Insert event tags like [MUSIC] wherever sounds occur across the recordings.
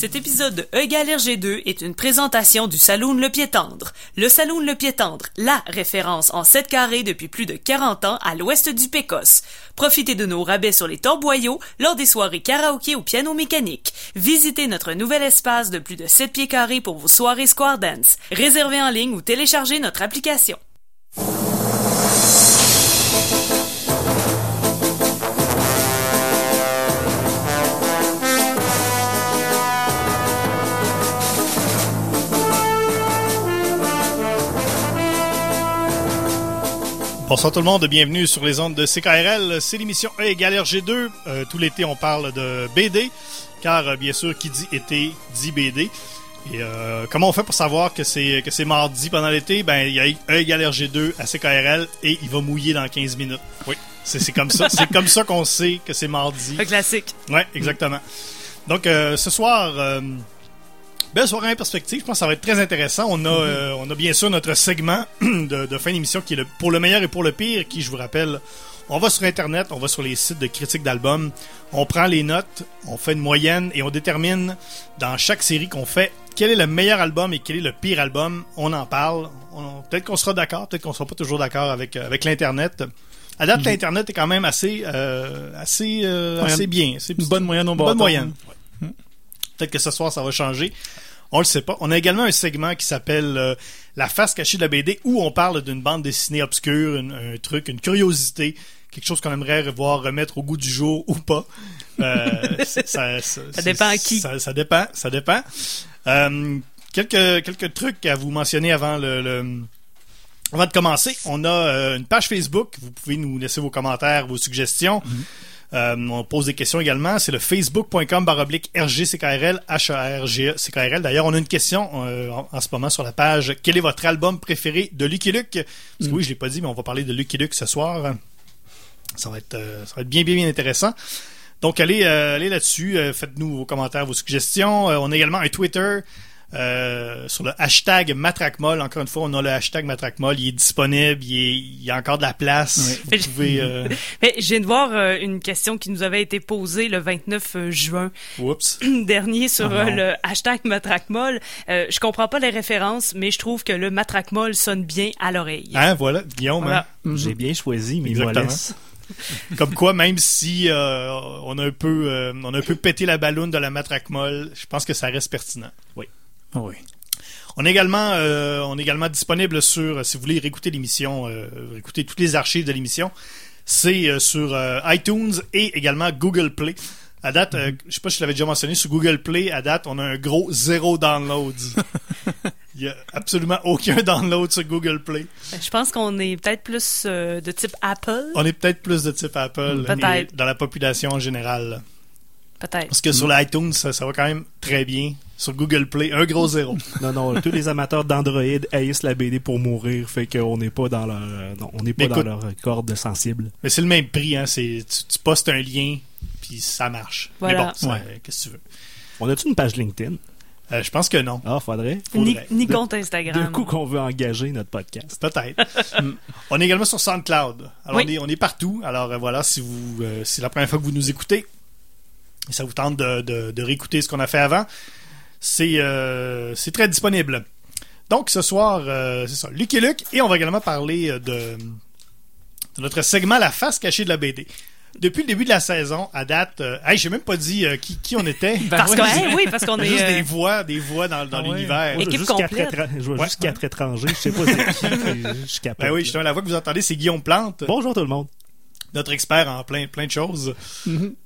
Cet épisode de E égale RG2 est une présentation du Saloon Le Pied Tendre. Le Saloon Le Pied Tendre, la référence en 7 carrés depuis plus de 40 ans à l'ouest du Pécos. Profitez de nos rabais sur les torboyaux lors des soirées karaoké ou piano mécanique. Visitez notre nouvel espace de plus de 7 pieds carrés pour vos soirées Square Dance. Réservez en ligne ou téléchargez notre application. Bonsoir tout le monde, bienvenue sur les ondes de CKRL. C'est l'émission E égale RG2. Euh, tout l'été, on parle de BD, car euh, bien sûr, qui dit été dit BD. Et euh, comment on fait pour savoir que c'est que c'est mardi pendant l'été? Ben, il y a E égale RG2 à CKRL et il va mouiller dans 15 minutes. Oui, c'est c'est comme ça. c'est comme ça qu'on sait que c'est mardi. [LAUGHS] Un classique. Ouais, exactement. Donc, euh, ce soir, euh, belle soirée en perspective. Je pense que ça va être très intéressant. On a, euh, on a bien sûr notre segment [CLEARS THROAT] de, de fin d'émission qui est le, pour le meilleur et pour le pire, qui, je vous rappelle, on va sur Internet, on va sur les sites de critiques d'albums, on prend les notes, on fait une moyenne et on détermine dans chaque série qu'on fait quel est le meilleur album et quel est le pire album. On en parle. Peut-être qu'on sera d'accord, peut-être qu'on sera pas toujours d'accord avec, euh, avec l'Internet. À date, l'Internet est quand même assez, euh, assez, euh, assez bien. C'est Une bonne moyenne au bonne moyenne. Ouais. Peut-être que ce soir, ça va changer. On le sait pas. On a également un segment qui s'appelle euh, La face cachée de la BD où on parle d'une bande dessinée obscure, une- un truc, une curiosité, quelque chose qu'on aimerait voir remettre au goût du jour ou pas. Euh, [LAUGHS] ça, ça, Ça dépend à qui. Ça, ça dépend, ça dépend. Euh, quelques, quelques trucs à vous mentionner avant le- le, avant de commencer, on a une page Facebook. Vous pouvez nous laisser vos commentaires, vos suggestions. Euh, on pose des questions également. C'est le facebook.com baroblique RGCKRL, H-A-R-G-E-C-K-R-L. D'ailleurs, on a une question euh, en, en ce moment sur la page. Quel est votre album préféré de Lucky Luke? Parce que oui, je l'ai pas dit, mais on va parler de Lucky Luke ce soir. Ça va être, euh, ça va être bien, bien, bien intéressant. Donc, allez, allez là-dessus. Faites-nous vos commentaires, vos suggestions. On a également un Twitter euh, sur le hashtag Matracmol. Encore une fois, on a le hashtag Matracmol. Il est disponible. Il, est- il y a encore de la place. Ouais. Vous pouvez... [LAUGHS] Euh... Mais je viens de voir euh, une question qui nous avait été posée le 29 juin Oups. [CLEARS THROAT] dernier sur Ah euh, le hashtag matraquemol. Euh, je comprends pas les références, mais je trouve que le matraquemol sonne bien à l'oreille. Hein, voilà, Guillaume. Voilà. hein? J'ai bien choisi, mais Exactement. Exactement. [LAUGHS] Comme quoi, même si euh, on a un peu, euh, on a un peu pété la balloune de la Matracmol, je pense que ça reste pertinent. Oui. On est également, euh, on est également disponible sur, euh, si vous voulez réécouter l'émission, euh, réécouter toutes les archives de l'émission, c'est euh, sur euh, iTunes et également Google Play. À date, euh, je sais pas si je l'avais déjà mentionné, sur Google Play, à date, on a un gros zéro download. [LAUGHS] Il y a absolument aucun download sur Google Play. Je pense qu'on est peut-être plus euh, de type Apple, On est peut-être plus de type Apple mais dans la population en général. peut-être. Parce que sur l'iTunes, ça, ça va quand même très bien. Sur Google Play, un gros zéro. [LAUGHS] Non, non, tous les amateurs d'Android haïssent la BD pour mourir, fait qu'on n'est pas dans leur, euh, non, on n'est pas dans leur corde sensible. Mais c'est le même prix, hein. C'est, tu, tu postes un lien, puis ça marche. Voilà. Mais bon, Ouais. qu'est-ce que tu veux? On a-tu une page LinkedIn? Euh, je pense que non. Ah, faudrait. Ni, Faudrait. ni De- compte Instagram. D'un coup qu'on veut engager notre podcast. Peut-être. On est également sur SoundCloud. Alors, Oui. on, est, on est partout. Alors, euh, voilà, si vous, euh, c'est la première fois que vous nous écoutez, et ça vous tente de, de, de réécouter ce qu'on a fait avant, c'est, euh, c'est très disponible. Donc, ce soir, euh, c'est ça, Luc et Luc, et on va également parler euh, de, de notre segment La face cachée de la BD. Depuis le début de la saison, à date, euh, hey, j'ai même pas dit euh, qui, qui on était. [LAUGHS] Parce que, hein, oui, parce qu'on est. Juste des voix, des voix dans, dans Ah ouais. l'univers. Moi, je vois Équipe juste quatre complète. étra- Je vois Ouais. juste quatre étrangers. Je sais pas c'est qui. [LAUGHS] Je suis capable. Ben oui, justement, la voix que vous entendez, c'est Guillaume Plante, Bonjour tout le monde. Notre expert en plein, plein de choses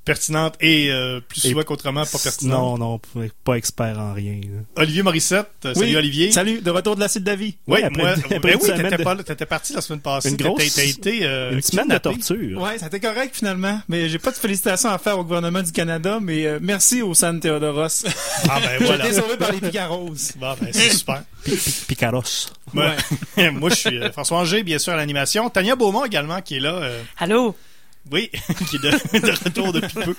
pertinentes et euh, plus souvent qu'autrement pas pertinentes. Non, non, pas expert en rien. là. Olivier Morissette, euh, salut Oui. Olivier. Salut, de retour de l'acide Davy. Oui, Ouais, après- moi, après oui, t'étais de- parti la semaine passée. Une grosse- t'as été, euh, Une semaine de torture. Ouais, ça a été correct finalement, mais j'ai pas de félicitations à faire au gouvernement du Canada, mais euh, merci au San Theodoros. Ah ben [LAUGHS] J'ai voilà. été sauvé par les Picaros. Bon, ben c'est super. Pi- pi- Picaros. Ouais. [LAUGHS] moi, je suis euh, François Angers, bien sûr, à l'animation. Tania Beaumont également, qui est là. euh, Allô? oui, [LAUGHS] qui est de, de retour depuis peu.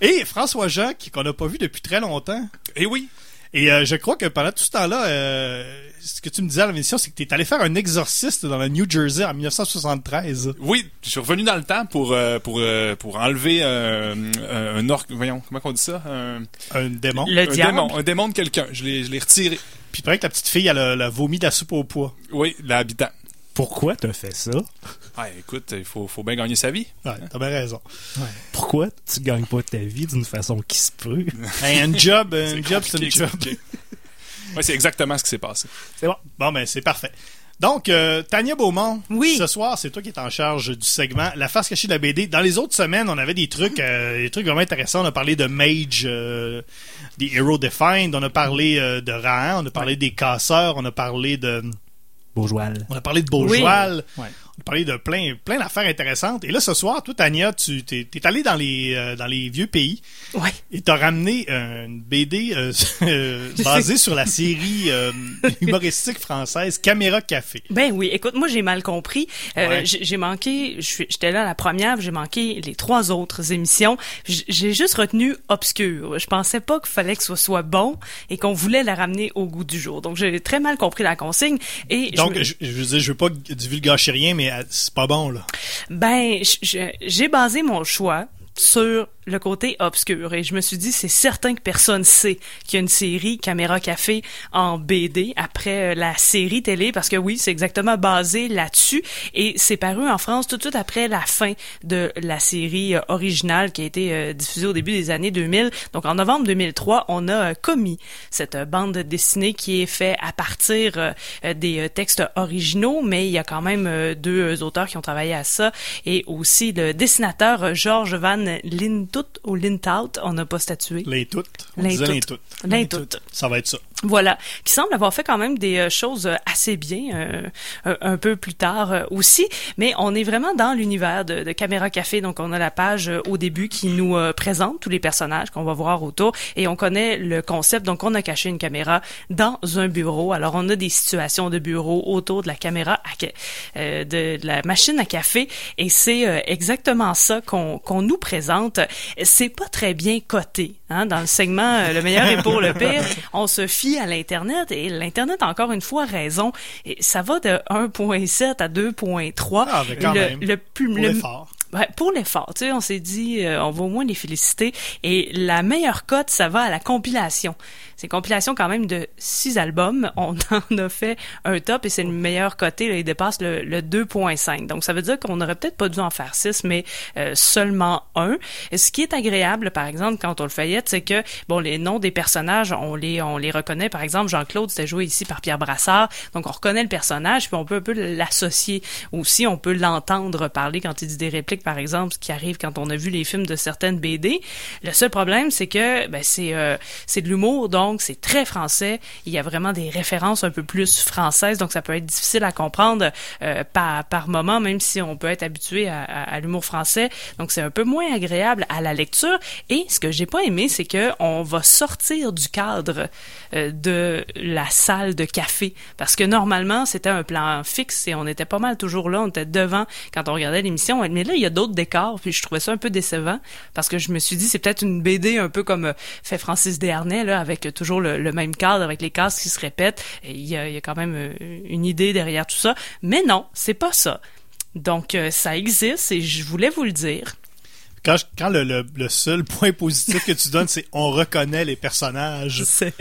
Et François Jean, qui qu'on n'a pas vu depuis très longtemps. Et oui. Et euh, je crois que pendant tout ce temps-là, euh, ce que tu me disais à l'émission, c'est que tu es allé faire un exorciste dans le New Jersey en 1973. Oui, je suis revenu dans le temps pour euh, pour euh, pour enlever euh, un, un orque, voyons, comment on dit ça, un, Un démon. Le un diable. démon, un démon de quelqu'un. Je l'ai retiré. Puis paraît que la petite fille, elle a, elle a vomi de la soupe au pois. Oui, l'habitant. Pourquoi t'as fait ça? Ah, écoute, il faut faut bien gagner sa vie. Ouais, t'as bien raison. Pourquoi tu gagnes pas ta vie d'une façon qui se peut? [LAUGHS] Hey, un job, un job, c'est un job. [LAUGHS] Ouais, c'est exactement ce qui s'est passé. C'est bon. Bon, ben, c'est parfait. Donc, euh, Tania Beaumont, Oui. ce soir, c'est toi qui es en charge du segment La face cachée de la BD. Dans les autres semaines, on avait des trucs, euh, des trucs vraiment intéressants. On a parlé de Mage, euh, des Hero Defined, on a parlé euh, de Rahan, on a parlé des casseurs, on a parlé de, Bourgeois. on a parlé de Beaujoal, Ouais. On parlé de plein, plein d'affaires intéressantes. Et là, ce soir, toi, Tania, tu t'es, t'es allé dans les, euh, dans les vieux pays Ouais. et t'as ramené euh, une BD euh, [LAUGHS] euh, basée sur la série euh, [LAUGHS] humoristique française Caméra Café. Ben oui, écoute, moi j'ai mal compris. Euh, Ouais. j'ai manqué, je j'étais là à la première, j'ai manqué les trois autres émissions. J'ai juste retenu obscur. Je pensais pas qu'il fallait que ce soit bon et qu'on voulait la ramener au goût du jour. Donc j'ai très mal compris la consigne et je Donc, me- je, je veux dire, je veux pas divulgacher rien, mais euh, c'est pas bon, là. Ben, j'ai basé mon choix sur le côté obscur. Et je me suis dit c'est certain que personne sait qu'il y a une série Caméra Café en BD après euh, la série télé parce que oui c'est exactement basé là-dessus. Et c'est paru en France tout de suite après la fin de la série euh, originale qui a été euh, diffusée au début des années 2000 donc en novembre 2003 on a commis cette bande dessinée qui est faite à partir des textes originaux mais il y a quand même deux auteurs qui ont travaillé à ça. Et aussi le dessinateur Georges Van Lintout ou Lintout, on n'a pas statué. Les toutes. On disait toutes. toutes. Les toutes. Ça va être ça. Voilà, qui semble avoir fait quand même des euh, choses euh, assez bien euh, un, peu plus tard euh, aussi, mais on est vraiment dans l'univers de, de Caméra Café, donc on a la page euh, au début qui nous présente tous les personnages qu'on va voir autour et on connaît le concept, donc on a caché une caméra dans un bureau. Alors on a des situations de bureau autour de la caméra à euh, de, de la machine à café et c'est exactement ça qu'on nous présente. C'est pas très bien coté hein, dans le segment le meilleur est pour le pire. [LAUGHS] On se fie à l'internet et l'internet a encore une fois raison. Et ça va de 1.7 à 2.3. Ah, mais quand le, même. le plus Pour le- l'effort. Ouais, pour l'effort, tu sais, on s'est dit, euh, on va au moins les féliciter. Et la meilleure cote, ça va à la compilation. C'est une compilation quand même de six albums. [LAUGHS] On en a fait un top et c'est le meilleur coté. Là, il dépasse le, le 2.5. Donc, ça veut dire qu'on aurait peut-être pas dû en faire six, mais euh, seulement un. Et ce qui est agréable, par exemple, quand on le feuillette, c'est que, bon, les noms des personnages, on les, on les reconnaît. Par exemple, Jean-Claude, c'était joué ici par Pierre Brassard. Donc, on reconnaît le personnage, puis on peut un peu l'associer aussi. On peut l'entendre parler quand il dit des répliques, par exemple, ce qui arrive quand on a vu les films de certaines BD. Le seul problème, c'est que ben, c'est euh, c'est de l'humour, donc c'est très français. Il y a vraiment des références un peu plus françaises, donc ça peut être difficile à comprendre euh, par, par moment, même si on peut être habitué à, l'humour français. Donc c'est un peu moins agréable à la lecture. Et ce que j'ai pas aimé, c'est que on va sortir du cadre euh, de la salle de café, parce que normalement c'était un plan fixe et on était pas mal toujours là, on était devant quand on regardait l'émission. Mais là il y a d'autres décors, puis je trouvais ça un peu décevant parce que je me suis dit c'est peut-être une BD un peu comme euh, fait Francis Desharnais là, avec euh, toujours le, le même cadre, avec les cases qui se répètent. Et il y a, il y a quand même euh, une idée derrière tout ça, mais non, c'est pas ça. Donc euh, ça existe et je voulais vous le dire. Quand, je- quand le, le- le seul point positif que tu donnes, c'est on reconnaît les personnages. [LAUGHS] C'est-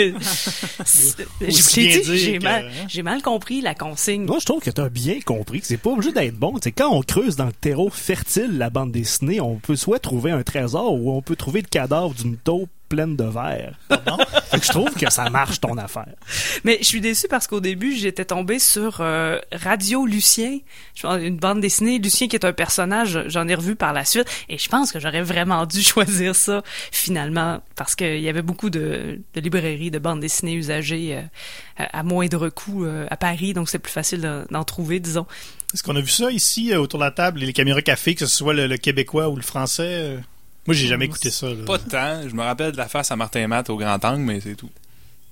c'est- Je dit, j'ai que- mal, hein? j'ai mal compris la consigne. Moi, je trouve que t'as bien compris que c'est pas obligé d'être bon. C'est quand on creuse dans le terreau fertile la bande dessinée, on peut soit trouver un trésor ou on peut trouver le cadavre d'une taupe pleine de verre. [LAUGHS] Fait que je trouve que ça marche ton affaire. Mais je suis déçue parce qu'au début, j'étais tombée sur euh, Radio Lucien, une bande dessinée. Lucien qui est un personnage, j'en ai revu par la suite. Et je pense que j'aurais vraiment dû [LAUGHS] choisir ça finalement parce qu'il y avait beaucoup de, de librairies de bandes dessinées usagées euh, à à moindre coût euh, à Paris. Donc c'est plus facile d'en- trouver, disons. Est-ce qu'on a vu ça ici autour de la table, les caméras café, que ce soit le, le québécois ou le français? Moi, j'ai jamais écouté ça. là. Pas de temps. Je me rappelle de la face à Martin Matt au grand angle, mais c'est tout.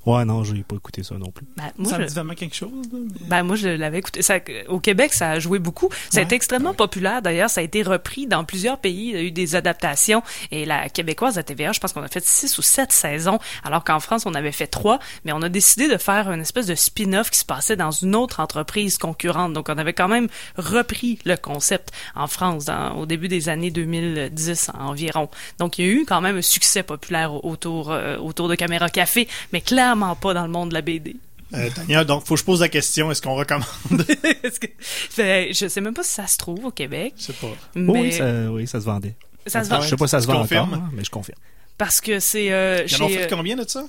Ouais, non, j'ai pas écouté ça non plus. Ben, moi, ça je, me dit vraiment quelque chose. là. ben, moi, je l'avais écouté. Ça, au Québec, ça a joué beaucoup. Ça a Ouais. été extrêmement populaire. D'ailleurs, ça a été repris dans plusieurs pays. Il y a eu des adaptations. Et la québécoise à TVA, je pense qu'on a fait six ou sept saisons, alors qu'en France, on avait fait trois. Mais on a décidé de faire une espèce de spin-off qui se passait dans une autre entreprise concurrente. Donc, on avait quand même repris le concept en France dans- au début des années 2010 environ. Donc, il y a eu quand même un succès populaire au- autour, euh, autour de Caméra Café, mais clairement pas dans le monde de la BD. Euh, Tania, donc, faut que je pose la question, est-ce qu'on recommande? [LAUGHS] Est-ce que- Fait, je sais même pas si ça se trouve au Québec, Je sais pas. mais Oui, ça, oui, ça se vendait. ça se vend. Je sais pas si ça se vend encore, hein, mais je confirme. Parce que c'est euh, Ils en ont fait euh, combien de ça?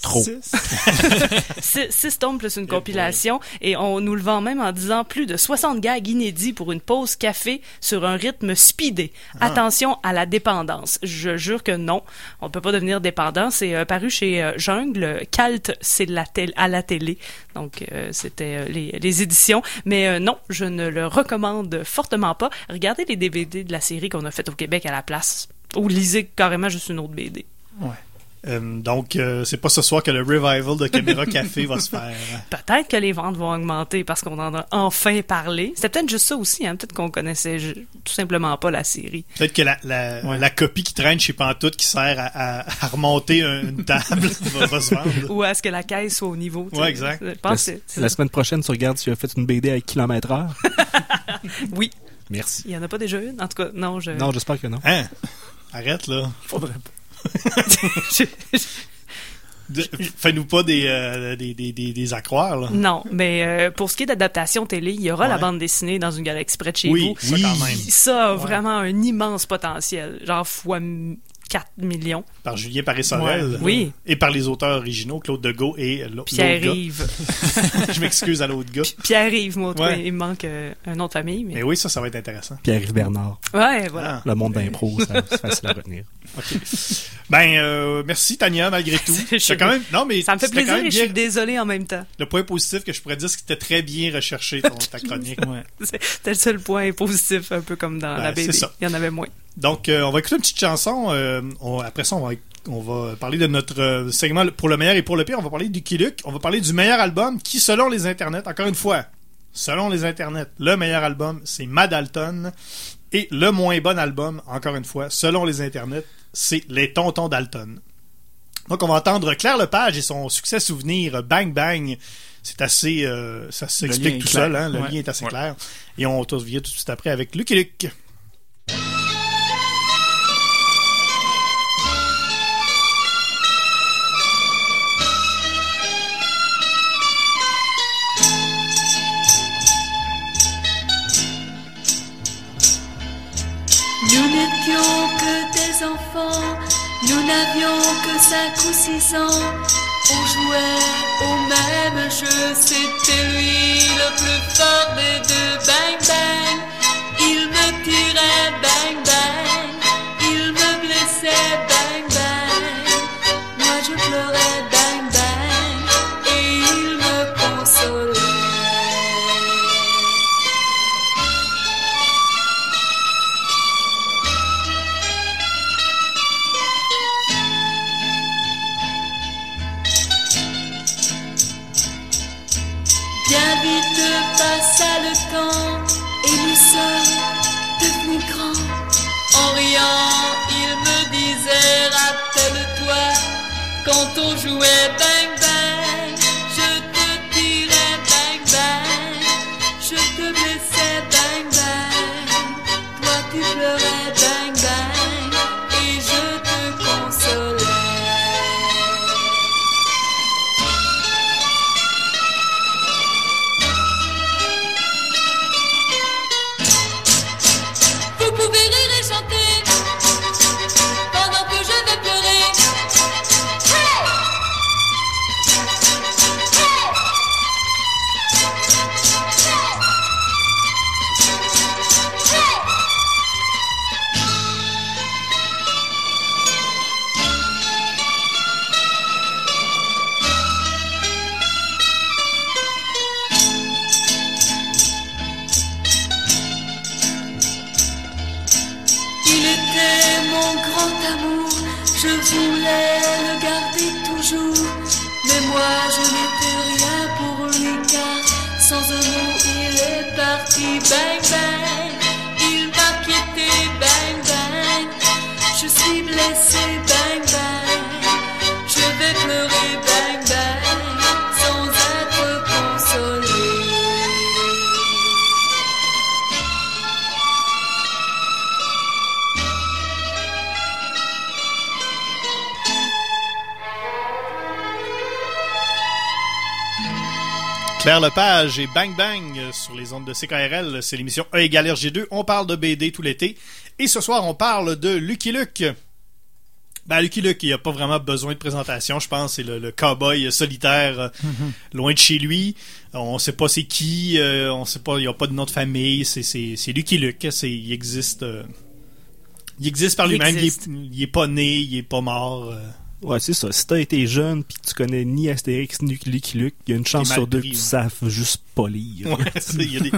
Trop. Six. [LAUGHS] six, six tomes plus une compilation et on nous le vend même en disant plus de 60 gags inédits pour une pause café sur un rythme speedé. Ah. Attention à la dépendance. Je jure que non, on peut pas devenir dépendant. C'est euh, paru chez euh, Jungle. Calt, c'est la à la télé. Donc euh, c'était euh, les, les éditions. Mais euh, non, je ne le recommande fortement pas. Regardez les DVD de la série qu'on a faite au Québec à la place. Ou lisez carrément juste une autre BD. Euh, donc, euh, c'est pas ce soir que le revival de Caméra [LAUGHS] Café va se faire. Peut-être que les ventes vont augmenter parce qu'on en a enfin parlé. C'était peut-être juste ça aussi, hein? peut-être qu'on connaissait tout simplement pas la série. Peut-être que la, la, Ouais. la copie qui traîne chez Pantoute qui sert à, à- à remonter un- une table [LAUGHS] va, va se vendre. Ou est-ce que la caisse soit au niveau? Ouais, exact. Je La, pense que c'est- la semaine prochaine, tu regardes si tu as fait une BD avec kilomètre heure. [LAUGHS] Oui, Merci. il y en a pas déjà une? En tout cas, non, je... Non, j'espère que non. Hein? Arrête, là. Faudrait pas. [LAUGHS] Fais-nous pas des, euh, des, des, des, des accroires, là. non, mais euh, pour ce qui est d'adaptation télé, il y aura la bande dessinée dans une galaxie près de chez Oui, vous. ça quand même. Ça a vraiment un immense potentiel, genre fois m- 4 millions. Par Julien Paris-Sorel. Ouais. Oui. Et par les auteurs originaux, Claude Degault et l'autre. Pierre-Yves. [LAUGHS] Je m'excuse à l'autre gars. Pierre-Yves, moi, Ouais. il me manque euh, un autre famille. Mais... Mais oui, ça, ça va être intéressant. Pierre-Yves Bernard. Ouais, voilà. Ah. Le monde d'impro, c'est facile à retenir. Ben, euh, merci Tania, malgré tout. [LAUGHS] Je- quand même, non, mais Ça me fait plaisir et je suis désolée en même temps. Le point positif que je pourrais dire, c'est que c'était très bien recherché, ton, ta [LAUGHS] chronique. Ouais. C'est- C'était le seul point positif, un peu comme dans Ouais, la BD. c'est ça. Il y en avait moins. Donc, euh, on va écouter une petite chanson. euh, on- après ça, on va, on va parler de notre euh, segment pour le meilleur et pour le pire. On va parler du Kiluk. On va parler du meilleur album qui, selon les internets, encore une fois, selon les internets, le meilleur album, c'est Madalton. Et le moins bon album, encore une fois, selon les internets, c'est Les Tontons Dalton. Donc, on va entendre Claire Lepage et son succès souvenir Bang Bang. C'est assez, euh, ça s'explique tout clair. seul, hein? le Ouais. lien est assez Ouais. clair. Et on revient tout de suite après avec Lucky Luke. On jouait au même jeu, c'était lui le plus fort des deux. Bang bang, il me tirait. Bang bang, Claire Lepage et Bang Bang sur les ondes de CKRL. C'est l'émission E égale RG2. On parle de BD tout l'été. Et ce soir, on parle de Lucky Luke. Ben, Lucky Luke, il a pas vraiment besoin de présentation, je pense. C'est le, le cowboy solitaire, euh, loin de chez lui. On sait pas c'est qui, euh, on sait pas, il a pas de nom de famille. C'est, Lucky Luke. C'est, il existe, euh, il existe par lui-même. Il, existe. est, il est pas né, il est pas mort. Ouais, c'est ça. Si t'as été jeune pis que tu connais ni Astérix ni Lucky Luke, il y a une chance sur deux pris, que tu ouais. saves juste pas lire. Ouais, [LAUGHS] c'est- il y, a des-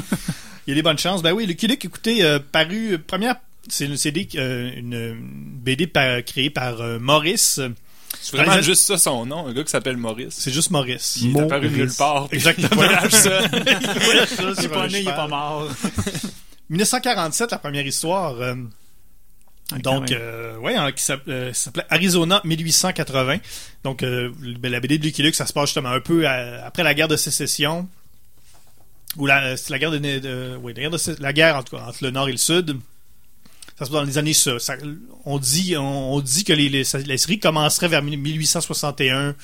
il y a des bonnes chances. Ben oui, Lucky Luke, écoutez, euh, paru, euh, première, c'est une CD, euh, une, BD par- créée par euh, Maurice. C'est vraiment Réalisa- juste ça son nom, un gars qui s'appelle Maurice. C'est juste Maurice. Il est apparu nulle part. puis Exactement. il voyage. [LAUGHS] Il voyage ça Il est pas né, il est pas mort. [LAUGHS] 1947, la première histoire. Euh, Ah, donc, euh, ouais, hein, qui s'app- euh, ça s'appelait Arizona 1880. Donc, euh, la BD de Lucky Luke, ça se passe justement un peu à- après la guerre de sécession. Ou la, la guerre de, de- oui, la guerre de sé- la guerre en tout cas entre le nord et le sud. Ça se passe dans les années ça, ça- on dit on, on dit que les, les, ça- la série commencerait vers 1861.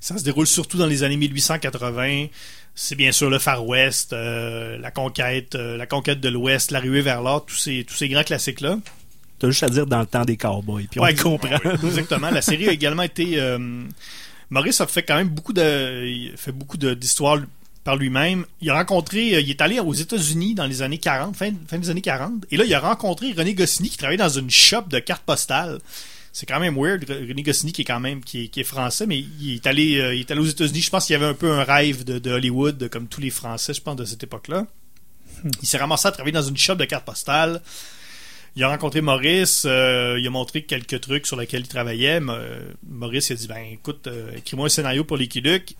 Ça se déroule surtout dans les années 1880. C'est bien sûr le Far West, euh, la conquête, euh, la conquête de l'Ouest, la ruée vers l'or, tous ces tous ces grands classiques là. T'as juste à dire dans le temps des cowboys, puis on Ouais, te comprend. ouais, exactement. La série a également été. euh, Maurice a fait quand même beaucoup de, il fait beaucoup d'histoires par lui-même. Il a rencontré, euh, il est allé aux États-Unis dans les années 40, fin, fin des années 40, et là il a rencontré René Goscinny qui travaillait dans une shop de cartes postales. C'est quand même weird, Re- René Goscinny qui est quand même qui est, qui est français, mais il est allé, euh, il est allé aux États-Unis. Je pense qu'il y avait un peu un rêve de, de Hollywood, de- comme tous les Français, je pense, de cette époque-là. Il s'est ramassé à travailler dans une shop de cartes postales. Il a rencontré Maurice, euh, il a montré quelques trucs sur lesquels il travaillait. Euh, Maurice il a dit ben écoute, euh, écris-moi un scénario pour Luke.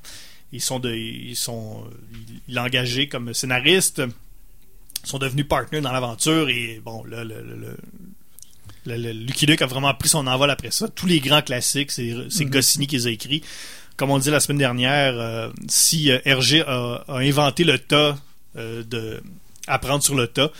Ils sont de, ils sont, il- il l'a engagé comme scénariste. Ils sont devenus partners dans l'aventure et bon là le, le, le- le- le- Lucky Luke a vraiment pris son envol après ça. Tous les grands classiques, c'est c'est Goscinny qui les a écrits. Comme on dit la semaine dernière, euh, si euh, Hergé a, a inventé le tas euh, de apprendre sur le tas,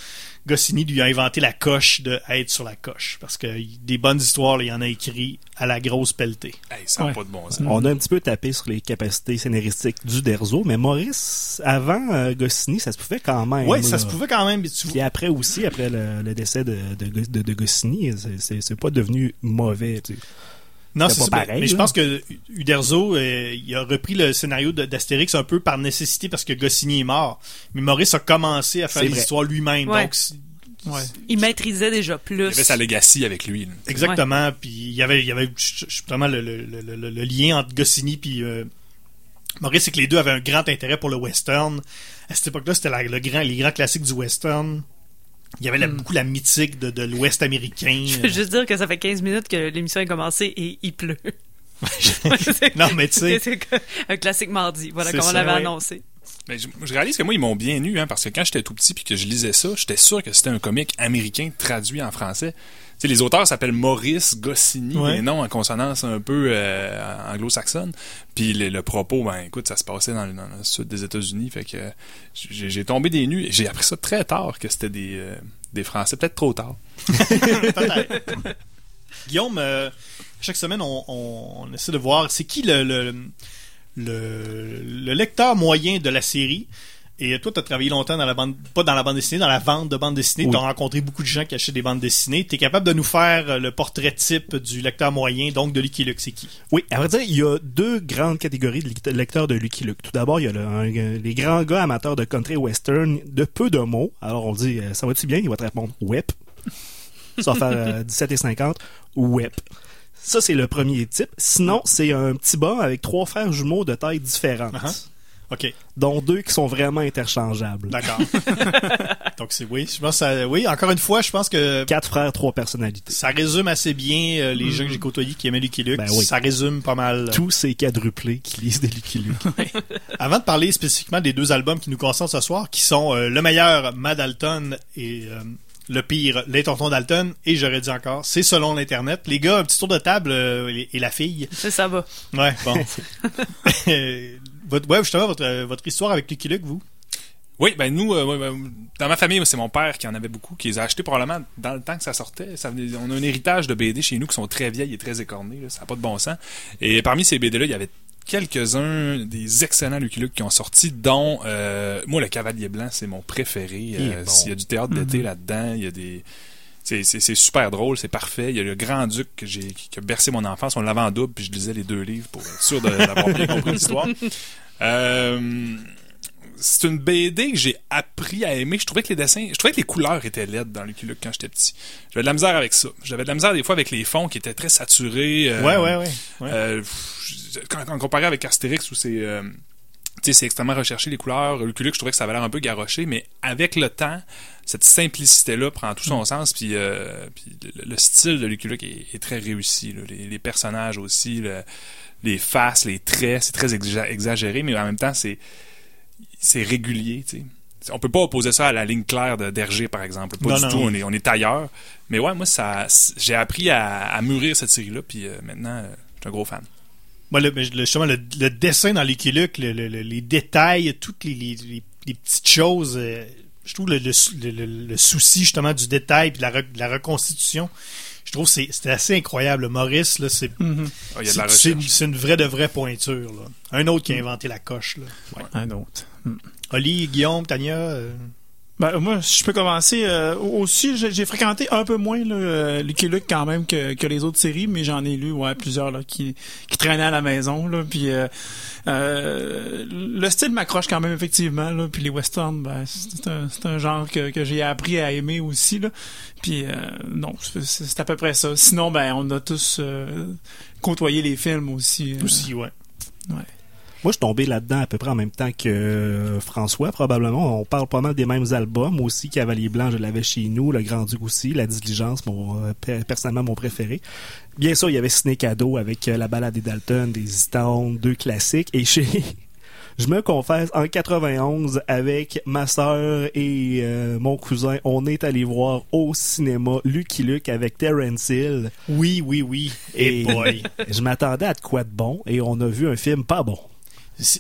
Goscinny lui a inventé la coche de être sur la coche. Parce que y- des bonnes histoires, là, il en a écrit à la grosse pelletée. Hey, ça n'a Ouais. pas de bon sens. On a un petit peu tapé sur les capacités scénaristiques du Derzo, mais Maurice, avant euh, Goscinny, ça se pouvait quand même. Ouais, ça se pouvait quand même. mais tu Puis après aussi, après le, le décès de, de, de, de Goscinny, c'est- pas devenu mauvais. tu sais. Non, C'est pas pareil, mais je pense que Uderzo, euh, il a repris le scénario d'Astérix un peu par nécessité parce que Goscinny est mort. Mais Maurice a commencé à faire histoires lui-même. Ouais. Donc, Ouais. Il maîtrisait déjà plus. Il avait sa legacy avec lui. là. exactement. Puis il y avait, il y avait j- j- vraiment le, le, le, le- le lien entre Goscinny puis euh, Maurice, c'est que les deux avaient un grand intérêt pour le western. À cette époque-là, c'était le grand, les grands classiques du western. Il y avait la- beaucoup la mythique de, de l'Ouest américain. [LAUGHS] Je veux juste dire que ça fait 15 minutes que l'émission est commencée et il pleut. C'est- [LAUGHS] Non, mais tu sais- C'est un classique mardi. Voilà C'est comme on l'avait ouais. annoncé. Mais je, je réalise que moi, ils m'ont bien eu, hein, parce que quand j'étais tout petit puis que je lisais ça, j'étais sûr que c'était un comique américain traduit en français. Sais, les auteurs s'appellent Maurice Goscinny, Ouais. et non en consonance un peu euh, anglo-saxonne. Puis le, le propos, ben écoute, ça se passait dans, le- dans le sud des États-Unis, fait que j'ai tombé des nues. J'ai appris ça très tard que c'était des, euh, des Français, peut-être trop tard. [LAUGHS] Guillaume, euh, chaque semaine, on, on- on essaie de voir c'est qui le, le, le, le lecteur moyen de la série. Et toi, tu as travaillé longtemps dans la bande, pas dans la bande dessinée, dans la vente de bande dessinée. Oui. Tu as rencontré beaucoup de gens qui achètent des bandes dessinées. Tu es capable de nous faire euh, le portrait type du lecteur moyen, donc de Lucky Luke, c'est qui? Oui, à vrai dire, il y a deux grandes catégories de lect- lecteurs de Lucky Luke. Tout d'abord, il y a le- un- les grands gars amateurs de country western de peu de mots. Alors on dit, euh, ça va-tu bien? Il va te répondre, Wep. Ça va faire euh, 17 et 50. Wep. Ça, c'est le premier type. Sinon, c'est un petit bas avec trois frères jumeaux de taille différentes. Uh-huh. OK, Dont deux qui sont vraiment interchangeables. d'accord. [LAUGHS] donc c'est oui, je pense ça- oui, encore une fois, je pense que Quatre frères, trois personnalités. ça résume assez bien euh, les gens que j'ai côtoyés qui aimaient Lucky Luke. Ben oui. Ça résume pas mal. euh, Tous ces quadruplés qui lisent des Lucky Luke. [LAUGHS] Avant de parler spécifiquement des deux albums qui nous concernent ce soir, qui sont euh, le meilleur Mad Dalton et euh, le pire Les Tontons Dalton, et j'aurais dit encore, c'est selon l'internet. Les gars, un petit tour de table euh, et, et la fille. C'est ça va. Ouais, bon. [LAUGHS] Votre, ouais, justement, votre, euh, votre histoire avec Lucky Luke, vous? Oui, ben nous, euh, ben, dans ma famille, c'est mon père qui en avait beaucoup, qui les a achetés probablement dans le temps que ça sortait. Ça venait- on a un héritage de BD chez nous qui sont très vieilles et très écornées, là, ça n'a pas de bon sens. Et parmi ces BD-là, il y avait quelques-uns des excellents Lucky Luke qui ont sorti, dont euh, moi le Cavalier Blanc, c'est mon préféré. Il bon. Il y a du théâtre d'été Mhm. là-dedans, il y a des c'est, super drôle, c'est parfait. Il y a le Grand Duc que j'ai, qui a bercé mon enfance. On l'avait en double, puis je lisais les deux livres pour être sûr de- d'avoir bien compris l'histoire. Euh, c'est une BD que j'ai appris à aimer. Je trouvais que les dessins, je trouvais que les couleurs étaient laides dans Lucky Luke quand j'étais petit. J'avais de la misère avec ça. J'avais de la misère des fois avec les fonds qui étaient très saturés. euh, Ouais, ouais, ouais. ouais. euh, quand, quand comparé avec Astérix où c'est tu sais, c'est extrêmement recherché les couleurs, Lucky Luke, je trouvais que ça avait l'air un peu garoché, mais avec le temps, cette simplicité-là prend tout son sens, puis, euh, puis le, le style de Lucky Luke est, est très réussi. là. Les, les personnages aussi, le- les faces, les traits, c'est très exa- exagéré, mais en même temps, c'est c'est régulier, tu sais. On peut pas opposer ça à la ligne claire de d'Hergé, par exemple. Pas Non, du non. tout, on est, on est ailleurs. Mais ouais, moi, ça, j'ai appris à, à mûrir cette série-là, puis euh, maintenant, euh, je suis un gros fan. Moi, le, justement, le, le dessin dans Lucky Luke, le- le- le- les détails, toutes les, les- les- les petites choses, euh, je trouve le, le sou- le- le- le souci justement du détail puis de la, re- de la reconstitution, je trouve que c'est c'est assez incroyable. Maurice, là, c'est Mhm. Ah, c'est- une, vraie de vraie pointure. Là. Un autre qui a inventé la coche. Là. Un autre. Oli, Guillaume, Tania, euh, Ben, moi, je peux commencer. euh, aussi, j'ai fréquenté un peu moins là, euh, Lucky Luke quand même que, que les autres séries, mais j'en ai lu ouais, plusieurs là, qui, qui traînaient à la maison. Là, puis euh, euh, le style m'accroche quand même effectivement. Là, puis les westerns, ben, c'est un, c'est un genre que, que j'ai appris à aimer aussi. Là. Puis euh, non, c'est à peu près ça. Sinon, ben on a tous euh, côtoyé les films aussi. aussi, ouais. Moi, je suis tombé là-dedans à peu près en même temps que euh, François, probablement. On parle pas mal des mêmes albums. Aussi, Cavalier Blanc, je l'avais chez nous. Le Grand-Duc aussi. La Diligence, mon, euh, pe- personnellement, mon préféré. Bien sûr, il y avait Ciné Cadeau avec euh, La Balade des Dalton, des Stones, deux classiques. Et chez... [LAUGHS] Je me confesse, en 91, avec ma sœur et mon cousin, on est allé voir au cinéma Lucky Luke avec Terence Hill. Oui, oui, oui. Et Et- boy. [LAUGHS] Je m'attendais à de quoi de bon et on a vu un film pas bon.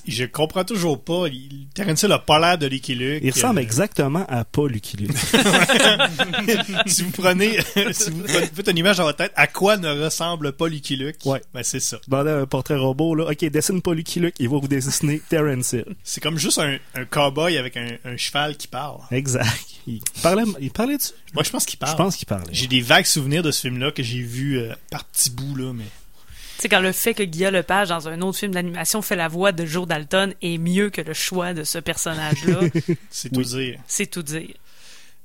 Je comprends toujours pas. Il, Terence Hill a pas l'air de Lucky Luke. Il ressemble Euh, exactement à pas Lucky Luke. [LAUGHS] si vous prenez, [LAUGHS] si vous prenez- faites une image dans votre tête, à quoi ne ressemble pas Lucky Luke? Ouais. Ben c'est ça. À un portrait robot, là. Ok, dessine pas Lucky Luke, il va vous dessiner Terence Hill. C'est comme juste un, un cowboy avec un, un cheval qui parle. Exact. Il parlait, il parlait dessus? Moi, je pense qu'il parle. Je pense qu'il parlait. J'ai des vagues souvenirs de ce film-là que j'ai vu euh, par petits bouts là, mais C'est quand le fait que Guillaume Lepage, dans un autre film d'animation, fait la voix de Joe Dalton est mieux que le choix de ce personnage-là. [LAUGHS] c'est tout dire. C'est tout dire.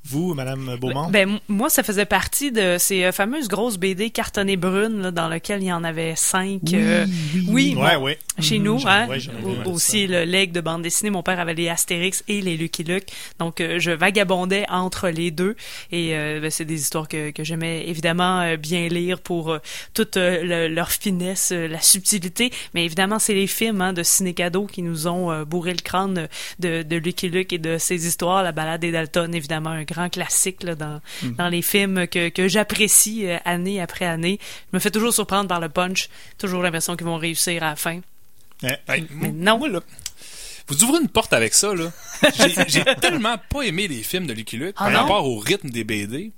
Vous, Madame Beaumont, Ben, moi, ça faisait partie de ces euh, fameuses grosses BD cartonnées brunes, là, dans lesquelles il y en avait cinq. euh, oui, ouais, bon, ouais. chez Mhm, nous, hein, ouais, aussi le leg de bande dessinée. Mon père avait les Astérix et les Lucky Luke. Donc, euh, je vagabondais entre les deux. Et euh, ben, c'est des histoires que, que j'aimais évidemment euh, bien lire pour euh, toute euh, le- leur finesse, euh, la subtilité. Mais évidemment, c'est les films hein, de Ciné Cadeau qui nous ont euh, bourré le crâne de, de Lucky Luke et de ses histoires. La balade des Dalton, évidemment, un grand classique là, dans, dans les films que, que j'apprécie euh, année après année. Je me fais toujours surprendre par le punch. Toujours l'impression qu'ils vont réussir à la fin. Ouais. Hey, Mais non. moi, là, vous ouvrez une porte avec ça, là. J'ai- [LAUGHS] J'ai tellement pas aimé les films de Lucky Luke Ah par non? rapport au rythme des BD.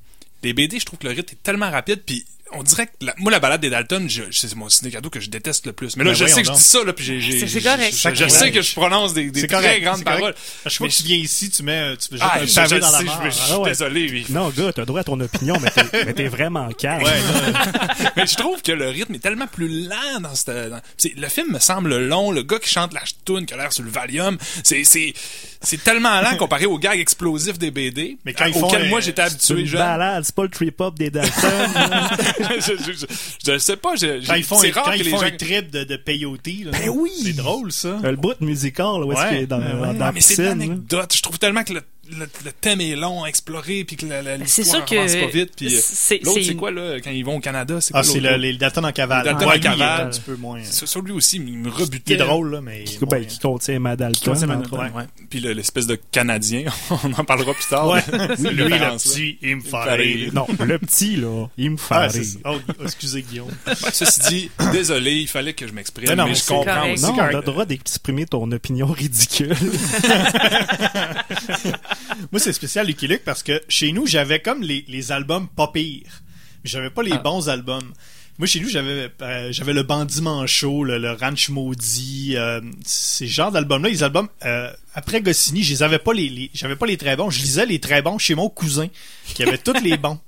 Les BD, je trouve que le rythme est tellement rapide, puis on dirait que la- moi la balade des Dalton, je, c'est mon ciné cadeau que je déteste le plus. Mais là, Ben je sais que je dis ça là, puis j'ai. Je, je sais que je prononce des, des très correct, grandes paroles. À chaque fois Mais que tu viens ici, tu mets, tu veux jeter Ah, un je, pavé dans la sais, mare. je, je suis Ah ouais. désolé. mais- Non, gars, t'as droit à ton opinion, mais t'es, mais t'es vraiment calme. Ouais, [LAUGHS] Mais je trouve que le rythme est tellement plus lent dans cette. dans- c'est- le film me semble long. Le gars qui chante la tune qui a l'air sur le Valium, c'est c'est c'est tellement lent comparé aux gags explosifs des BD. Mais quand un- moi j'étais habitué une jeune. balade, c'est pas le trip-hop des Dalton. [LAUGHS] là. [LAUGHS] je, je, je, je sais pas. Je, quand ils font, c'est rare quand que ils les font gens. un trip de, de peyote, là, Ben oui! c'est drôle ça. le bout musical, où est-ce Ouais, qu'il est dans, ben ouais. dans Ah, la mais c'est de piscine. là. l'anecdote. Je trouve tellement que le, le, le thème est long à explorer, puis que la, la, Ben, C'est l'histoire avance pas vite. Puis euh, c'est- l'autre, c'est c'est une- quoi là quand ils vont au Canada C'est Ah, c'est le, les Dalton en cavale. Dalton Ouais, en cavale. un petit peu moins. C'est- Sur lui aussi, il me rebutait. est drôle, là, mais. Qui, ben, qui contient Mad Dalton. C'est ouais. Puis le- l'espèce de Canadien, [LAUGHS] on en parlera plus tard. Ouais. [LAUGHS] C'est Lui, le petit, il me fait rire. Non, le petit, là, il me fait Ah, rire. c'est. Oh, excusez Guillaume. [LAUGHS] Ben, ceci dit, désolé, il fallait que je m'exprime, Mais non, mais je c'est comprends aussi. Non, on a le droit d'exprimer ton opinion ridicule. Moi, c'est spécial Lucky Luke parce que chez nous, j'avais comme les, les albums pas pires. Mais J'avais pas les Ah. bons albums. Moi, chez nous, j'avais euh, j'avais le Bandit Manchot, le, le Ranch Maudit, euh, ces genres d'albums-là. Les albums, euh, après Goscinny, je les avais pas les, les- j'avais pas les très bons. Je lisais les très bons chez mon cousin, qui avait tous les [LAUGHS] bons.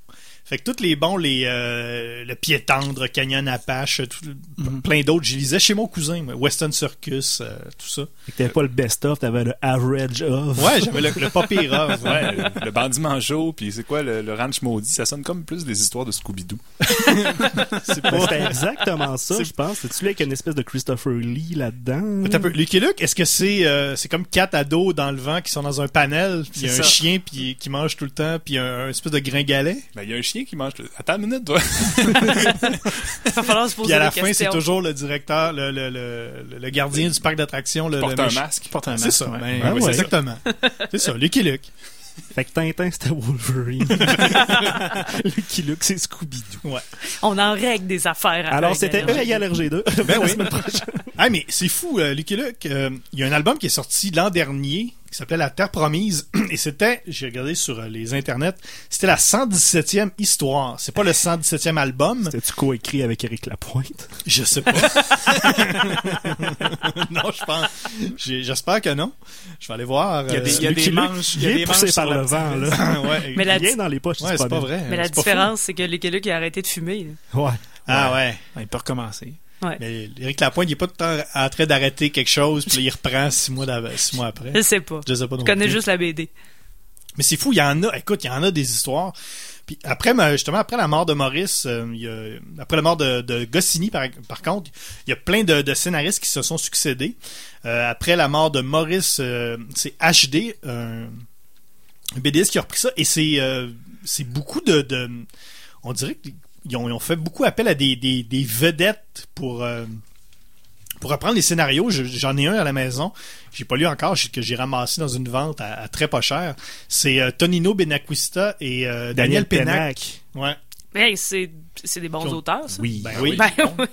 Fait que tous les bons, les euh, le Pied Tendre, Canyon Apache, tout- plein d'autres, je lisais chez mon cousin, moi. Western Circus, euh, tout ça. Fait que T'avais pas le best-of, t'avais le average of. Ouais, j'avais le, le pas pire of, ouais. Le, le bandit manchot, puis c'est quoi le, le ranch maudit, ça sonne comme plus des histoires de Scooby-Doo. [LAUGHS] C'est pas... Exactement ça, je pense. C'est-tu là avec une espèce de Christopher Lee là-dedans? Un peu. Lucky Luke, est-ce que c'est euh, c'est comme quatre ados dans le vent qui sont dans un panel, puis il y a un ça. chien puis qui mange tout le temps, puis un, un espèce de gringalet, Ben, il y a un chien qui mange... le- Attends une minute, toi. [LAUGHS] Il va falloir se poser puis à la des fin c'est toujours le directeur, le, le, le, le gardien du parc d'attractions, le, porte le un masque. Porte un C'est masque, ça, ouais. ben, Ah ouais. c'est exactement. c'est ça, Lucky Luke. [LAUGHS] Fait que Tintin, c'était Wolverine. [LAUGHS] Lucky Luke, c'est Scooby-Doo. On en règle des affaires. Alors, c'était E égale RG2. Ben oui. ah mais c'est fou, euh, Lucky Luke. euh, Il y a un album qui est sorti l'an dernier qui s'appelait La Terre Promise [CLEARS THROAT] et c'était, j'ai regardé sur euh, les internets, c'était la 117e histoire. C'est pas le 117e album. C'était-tu coécrit avec Eric Lapointe? [LAUGHS] Je sais pas. [LAUGHS] non, je pense. J'espère que non. Je vais aller voir. Il y a euh, des, il y a des manches. Il y a des poussé manches par le vent, là. [LAUGHS] ouais, Mais la- Rien dans les poches, ouais, c'est pas vrai. Mais la différence, c'est que Lucky Luke a arrêté de fumer. Ouais. Ah ouais. Il peut recommencer. Mais Éric Lapointe, il est pas tout le temps en train d'arrêter quelque chose, puis il reprend six mois, six mois après. [LAUGHS] Je sais pas. Je sais pas non Je connais plus. juste la BD. Mais c'est fou, il y en a. Écoute, il y en a des histoires. Puis après, justement, après la mort de Maurice, euh, il y a- après la mort de, de Goscinny, par, par contre, il y a plein de, de scénaristes qui se sont succédés. Euh, après la mort de Maurice, euh, c'est HD, un, BDiste qui a repris ça, et c'est beaucoup de, de- On dirait ont, ils ont fait beaucoup appel à des, des, des vedettes pour... euh, pour reprendre les scénarios, je- j'en ai un à la maison. J'ai pas lu encore, j'ai- que j'ai ramassé dans une vente à, à très pas cher. C'est euh, Tonino Benacquista et euh, Daniel, Pénac. Ouais. Mais hey, c'est des bons ont- auteurs, ça. Oui. Ben oui. Ben oui.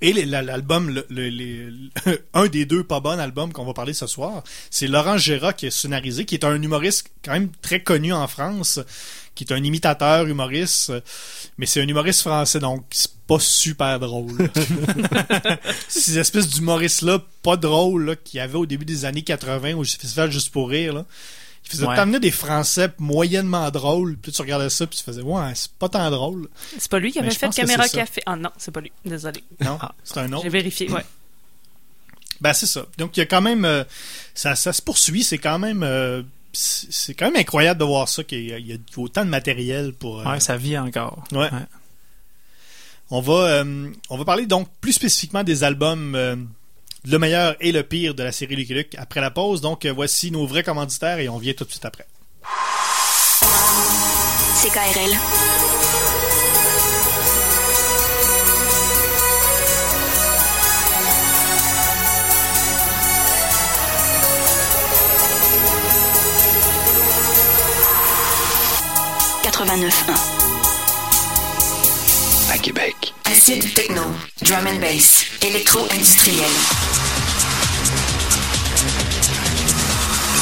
Et l'album, le- [LAUGHS] un des deux pas bons albums qu'on va parler ce soir, c'est Laurent Gérard qui est scénarisé, qui est un humoriste quand même très connu en France, qui est un imitateur humoriste, mais c'est un humoriste français, donc c'est pas super drôle. [LAUGHS] Ces espèces d'humoristes-là, pas drôles, qu'il y avait au début des années 80 au Festival Juste pour rire, là. Il faisait Ouais. t'amener des Français moyennement drôles, puis tu regardais ça, puis tu faisais, ouais, c'est pas tant drôle. C'est pas lui qui Mais avait je fait Caméra. Café. Ah non, c'est pas lui. Désolé. Non, Ah. c'est un autre. J'ai vérifié, ouais. Ben c'est ça. Donc il y a quand même euh, ça, ça se poursuit, c'est quand même euh, c'est c'est quand même incroyable de voir ça qu'il y a, il y a autant de matériel pour euh, Ouais, ça vit encore. Ouais. On va euh, on va parler donc plus spécifiquement des albums euh, le meilleur et le pire de la série Lucky Luke après la pause. Donc voici nos vrais commanditaires et on vient tout de suite après. CKRL. À Québec. Acide techno, drum and bass, électro-industriel.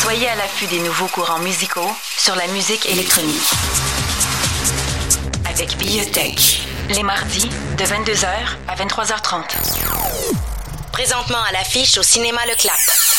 Soyez à l'affût des nouveaux courants musicaux sur la musique électronique. Avec Biotech, les mardis de 22h à 23h30. Présentement à l'affiche au cinéma Le Clap.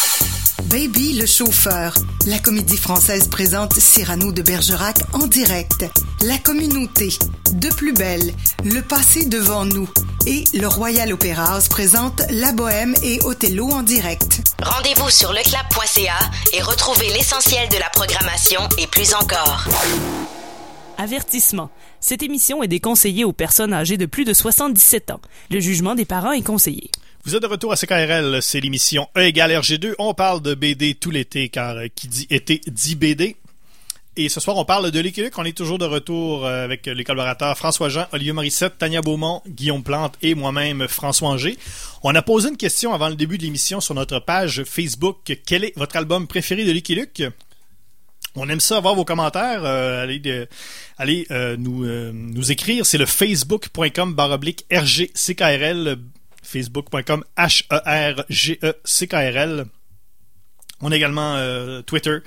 Baby le chauffeur. La comédie française présente Cyrano de Bergerac en direct. La communauté. De plus belle. Le passé devant nous. Et le Royal Opera House présente La Bohème et Othello en direct. Rendez-vous sur leclap.ca et retrouvez l'essentiel de la programmation et plus encore. Avertissement. Cette émission est déconseillée aux personnes âgées de plus de 77 ans. Le jugement des parents est conseillé. Vous êtes de retour à CKRL, c'est l'émission E égale RG2. On parle de BD tout l'été, car euh, qui dit été dit BD. Et ce soir, on parle de Luke. On est toujours de retour euh, avec les collaborateurs François-Jean, Olivier Morissette, Tania Beaumont, Guillaume Plante et moi-même, François Anger. On a posé une question avant le début de l'émission sur notre page Facebook. Quel est votre album préféré de Lucky? On aime ça avoir vos commentaires. euh, allez nous écrire. C'est le facebook.com baroblique RGCKRL. Facebook.com H-E-R-G-E-C-K-R-L. On a également euh, Twitter,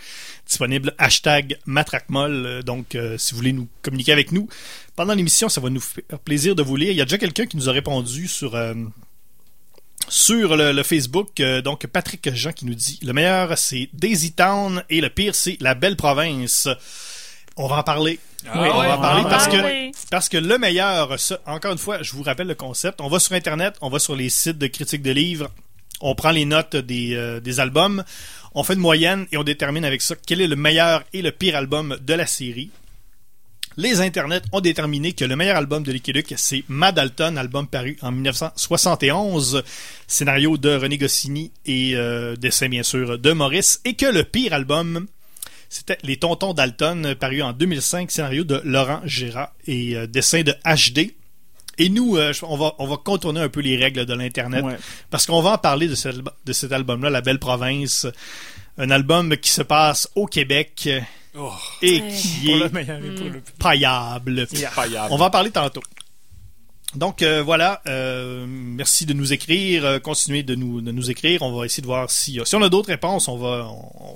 disponible hashtag Matraquemol. Euh, Donc, euh, si vous voulez nous communiquer avec nous pendant l'émission, ça va nous faire plaisir de vous lire. Il y a déjà quelqu'un qui nous a répondu sur euh, sur le, le Facebook. donc, Patrick Jean qui nous dit le meilleur c'est Daisy Town et le pire c'est la belle province. On va en parler. Ah Oui, on va en parler ah parce que. Parce que le meilleur, encore une fois, je vous rappelle le concept. On va sur Internet, on va sur les sites de critiques de livres, on prend les notes des, euh, des albums, on fait une moyenne et on détermine avec ça quel est le meilleur et le pire album de la série. Les internets ont déterminé que le meilleur album de Lucky c'est Mad Alton, album paru en 1971, scénario de René Goscinny et euh, dessin bien sûr de Maurice, et que le pire album, c'était Les Tontons Dalton, euh, paru en 2005, scénario de Laurent Gérard et euh, dessin de HD. Et nous, euh, on, va, on va contourner un peu les règles de l'Internet Ouais. parce qu'on va en parler de, de cet album-là, La Belle Province. Un album qui se passe au Québec Oh, et Ouais. qui Pour est le meilleur et pour le pire. paillable. paillable. On va en parler tantôt. Donc euh, voilà, euh, merci de nous écrire, euh, continuez de nous de nous écrire. On va essayer de voir si si on a d'autres réponses, on va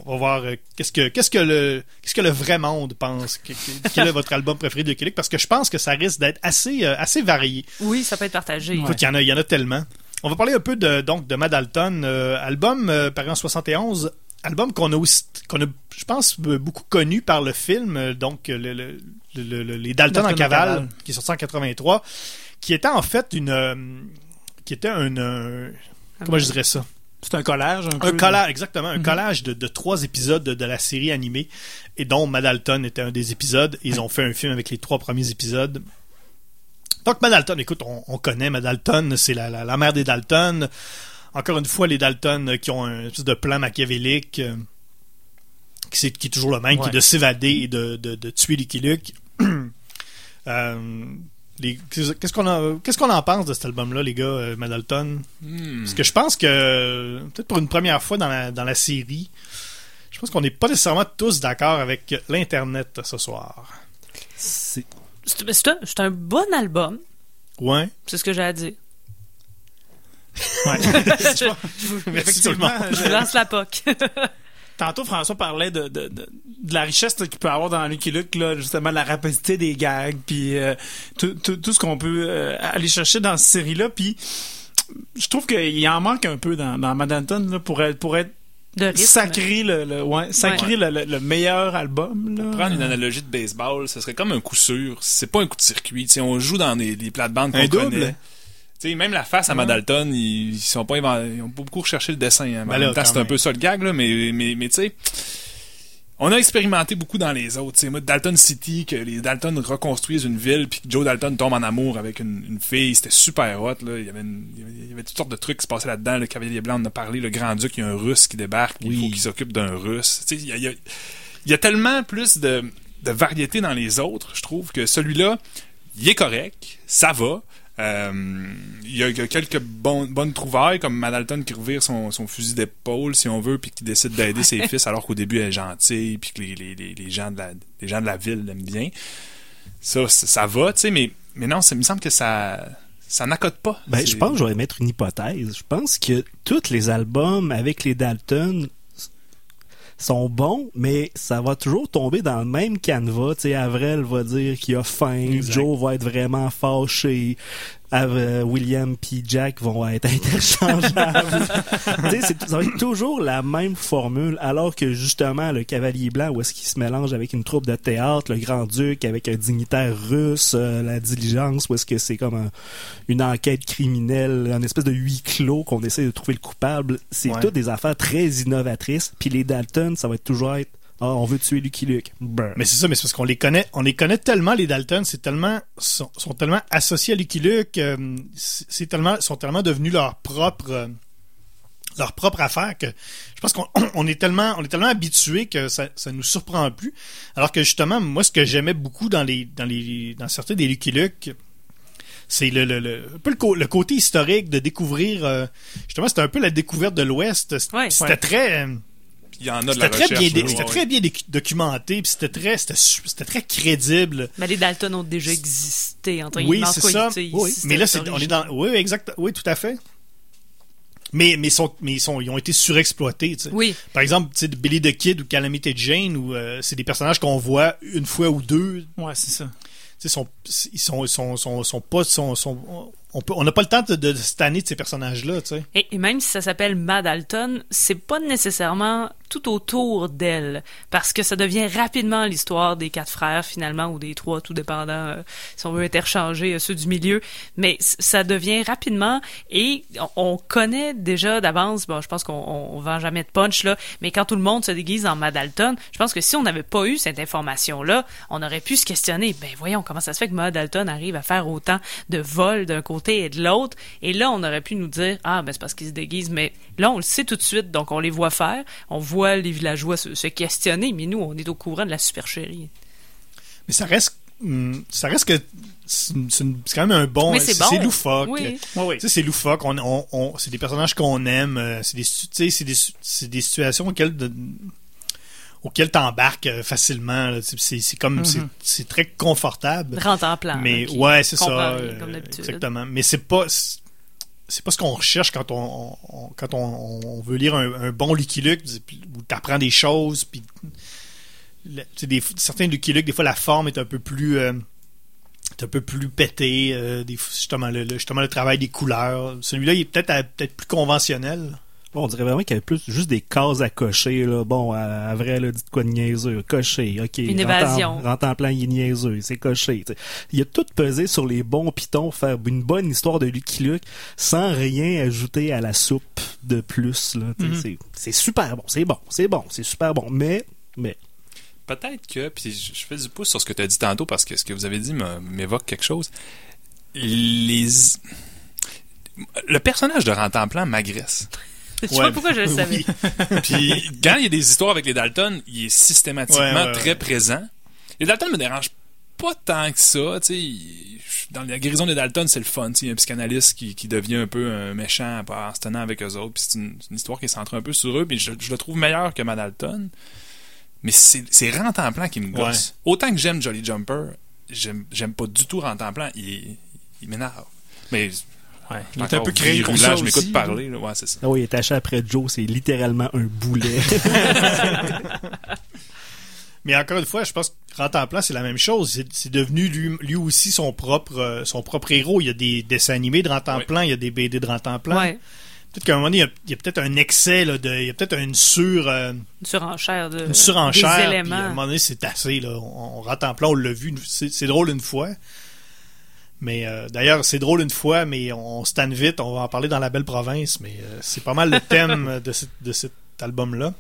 on va voir qu'est-ce que qu'est-ce que le qu'est-ce que le vrai monde pense que- que- [LAUGHS] quel est votre album préféré de Québec parce que je pense que ça risque d'être assez assez varié. Oui, ça peut être partagé. Écoute, il y en a il y en a tellement. On va parler un peu de donc de Mad Alton, album paru en 71, album qu'on a aussi qu'on a je pense beaucoup connu par le film donc le, le- le- le- les Dalton Dalton en cavale, cavale. qui est sorti en 83 qui était en fait une euh, qui était un euh, comment je dirais ça? C'est un collage un peu. un collage exactement un Mhm. collage de, de trois épisodes de, de la série animée et dont Mad Alton était un des épisodes ils ont fait un film avec les trois premiers épisodes donc Mad Alton écoute on, on connaît Mad Alton c'est la, la, la mère des Dalton encore une fois les Dalton euh, qui ont un espèce de plan machiavélique euh, qui, c'est- qui est toujours le même qui Ouais. est de s'évader et de, de, de tuer Lucky Luke [CLEARS THROAT] Euh, les- Qu'est-ce qu'on en, pense de cet album-là, les gars, euh? Hmm. Parce que je pense que, peut-être pour une première fois dans la, dans la série, je pense qu'on n'est pas nécessairement tous d'accord avec l'Internet ce soir. C'est- un, bon album. Ouais. C'est ce que j'ai à dire. ouais. [LAUGHS] [LAUGHS] Effectivement, Effectivement. Je je- lance la POC. [LAUGHS] Tantôt, François parlait de, de, de, de la richesse qu'il peut avoir dans Lucky Luke, là, justement, la rapidité des gags, puis euh, tout, tout, tout ce qu'on peut euh, aller chercher dans cette série-là. Puis je trouve qu'il en manque un peu dans, dans Mad Anton, là, pour être, pour être De sacré, le, le, ouais, sacré le, le- le meilleur album. Là. Prendre une analogie de baseball, ce serait comme un coup sûr. C'est pas un coup de circuit. Tu sais, on joue dans des, des plates-bandes qu'on connaît. Sais, même la face à Madalton, ils, ils sont pas ils ont pas beaucoup recherché le dessin. hein. Ben en là, même temps, quand c'est un peu ça le gag, là, mais, mais, mais tu sais, on a expérimenté beaucoup dans les autres. Tu sais, moi, Dalton City, que les Dalton reconstruisent une ville, puis que Joe Dalton tombe en amour avec une, une fille, c'était super hot. Là. Il, y avait une- il y avait- toutes sortes de trucs qui se passaient là-dedans. Le Cavalier Blanc, on en a parlé. Le Grand-Duc, il y a un Russe qui débarque, puis il Oui. faut qu'il s'occupe d'un Russe. Il y a, il y a- il y a tellement plus de, de variété dans les autres, je trouve, que celui-là, il est correct, ça va. Euh, il y a il y a quelques bon- bonnes trouvailles, comme Madalton qui revire son, son fusil d'épaule, si on veut, puis qui décide d'aider ses fils alors qu'au début elle est gentille, puis que les, les, les, les gens de la, les gens de la ville l'aiment bien. Ça, ça, ça va, tu sais, mais, mais non, ça il me semble que ça ça n'accote pas. Ben, je pense que je vais mettre une hypothèse. Je pense que tous les albums avec les Dalton sont bons, mais ça va toujours tomber dans le même canevas. Tu sais, Avril va dire qu'il a faim, Exact. Joe va être vraiment fâché, euh, William puis Jack vont être [LAUGHS] interchangeables. c'est- ça va être toujours la même formule, alors que justement, le Cavalier Blanc, où est-ce qu'il se mélange avec une troupe de théâtre, le Grand-Duc avec un dignitaire russe, euh, la diligence, où est-ce que c'est comme un- une enquête criminelle, un espèce de huis clos qu'on essaie de trouver le coupable. C'est Ouais. toutes des affaires très innovatrices. Puis les Dalton, ça va être toujours être ah, on veut tuer Lucky Luke. Brr. Mais c'est ça, mais c'est parce qu'on les connaît, on les connaît tellement les Dalton, c'est tellement sont, sont tellement associés à Lucky Luke, euh, c'est tellement sont tellement devenus leur propre euh, leur propre affaire que je pense qu'on [CLEARS THROAT] on est tellement on est tellement habitué que ça ça nous surprend plus. Alors que justement moi ce que j'aimais beaucoup dans les dans les dans certains des Lucky Luke c'est le, le, le, un peu le, côté historique de découvrir euh, justement c'était un peu la découverte de l'Ouest C'était Ouais. c'était très euh, Il y en a de la c'était très recherche. bien, dé- là, c'était ouais, très bien docu- documenté, puis c'était très, c'était, très crédible. Mais les Dalton ont déjà existé, Oui. En c'est tout cas, ça. tu sais, Oui. ici, Mais là, c'est, on est dans, oui, oui, exact, oui, tout à fait. Mais, mais, sont, mais ils, sont, ils ont été surexploités. Oui. Par exemple, Billy the Kid ou Calamity Jane, où euh, c'est des personnages qu'on voit une fois ou deux. Ouais, c'est ça. Sont, ils sont, ils sont, sont, sont pas. Sont, sont, on n'a pas le temps de, de tanner de ces personnages-là. tu sais. Et, même si ça s'appelle Mad Alton, c'est pas nécessairement tout autour d'elle, parce que ça devient rapidement l'histoire des quatre frères finalement, ou des trois, tout dépendant euh, si on veut interchanger euh, ceux du milieu. Mais ça devient rapidement, et on, on connaît déjà d'avance. Bon, je pense qu'on on, on vend jamais de punch là, mais quand tout le monde se déguise en Mad Alton, je pense que si on n'avait pas eu cette information-là, on aurait pu se questionner. Ben voyons comment ça se fait que Mad Alton arrive à faire autant de vols d'un côté et de l'autre. Et là, on aurait pu nous dire ah ben c'est parce qu'ils se déguisent, mais là on le sait tout de suite, donc on les voit faire, on voit les villageois se, se questionner, mais nous on est au courant de la supercherie. Mais ça reste. hum, Ça reste que. C'est quand même un bon. C'est bon. loufoque. Oui. Sais, c'est loufoque. On, on, on- c'est des personnages qu'on aime. euh, C'est des, tu sais, c'est des, c'est des situations auxquelles, de- auxquelles t'embarques euh, facilement. C'est- comme. c'est- C'est très confortable. Rentre en plan. Mais ouais, c'est ça. rien, euh, comme d'habitude. exactement. Mais c'est pas. c'est- pas ce qu'on recherche quand on, quand on, on veut lire un, un bon Lucky Luke, où t'apprends des choses, puis des, certains Lucky Luke, des fois la forme est un peu plus euh, est un peu plus pété, euh, des, justement, le, le- justement le travail des couleurs. Celui-là, il est peut-être peut-être plus conventionnel. Bon, on dirait vraiment qu'il y avait plus juste des cases à cocher. Là. Bon, à, à vrai, là, dites quoi de niaiseux. Cocher, OK. Une évasion. Rentre en plan, il est niaiseux. C'est coché. t'sais. Il a tout pesé sur les bons pitons, faire une bonne histoire de Lucky Luke, sans rien ajouter à la soupe de plus. Là. Mhm. c'est, super bon. C'est bon. C'est bon. C'est super bon. Mais, mais, Peut-être que, puis je fais du pouce sur ce que tu as dit tantôt parce que ce que vous avez dit me- m'évoque quelque chose. Les... Le personnage de Rantanplan m'agresse. Je sais pas pourquoi je le savais? Puis quand il y a des histoires avec les Dalton, il est systématiquement Ouais, ouais, très ouais. présent. Les Dalton me dérangent pas tant que ça, tu sais. il- Dans la guérison des Dalton, c'est le fun, tu sais. Il y a un psychanalyste qui, qui devient un peu un méchant en se tenant avec eux autres. Puis c'est une, histoire qui est centrée un peu sur eux. Puis je, je le trouve meilleur que ma Dalton. Mais c'est c'est Rantanplan qui me gosse. Autant que j'aime Jolly Jumper, j'aime j'aime pas du tout Rantanplan. Il, est- il m'énerve. Mais Ouais. Il est un peu créé pour ça je m'écoute aussi, parler. là. Ouais, c'est ça. ah oui, il est attaché après Joe, c'est littéralement un boulet. [LAUGHS] Mais encore une fois, je pense que Rantanplan, c'est la même chose. C'est- C'est devenu lui, lui aussi son propre, euh, son propre héros. Il y a des dessins animés de Rantanplan, il y a des BD de Rantanplan. Ouais. Peut-être qu'à un moment donné, il y a, il y a peut-être un excès, là, de, il y a peut-être une sur, euh, Une surenchère de une surenchère. des éléments. à un moment donné, c'est assez. Là. On, on Rantanplan, on l'a vu. C'est c'est drôle une fois. Mais euh, d'ailleurs, c'est drôle une fois, mais on, se tanne vite. On va en parler dans la belle province. Mais euh, c'est pas mal le [LAUGHS] thème de, cet- de cet album-là.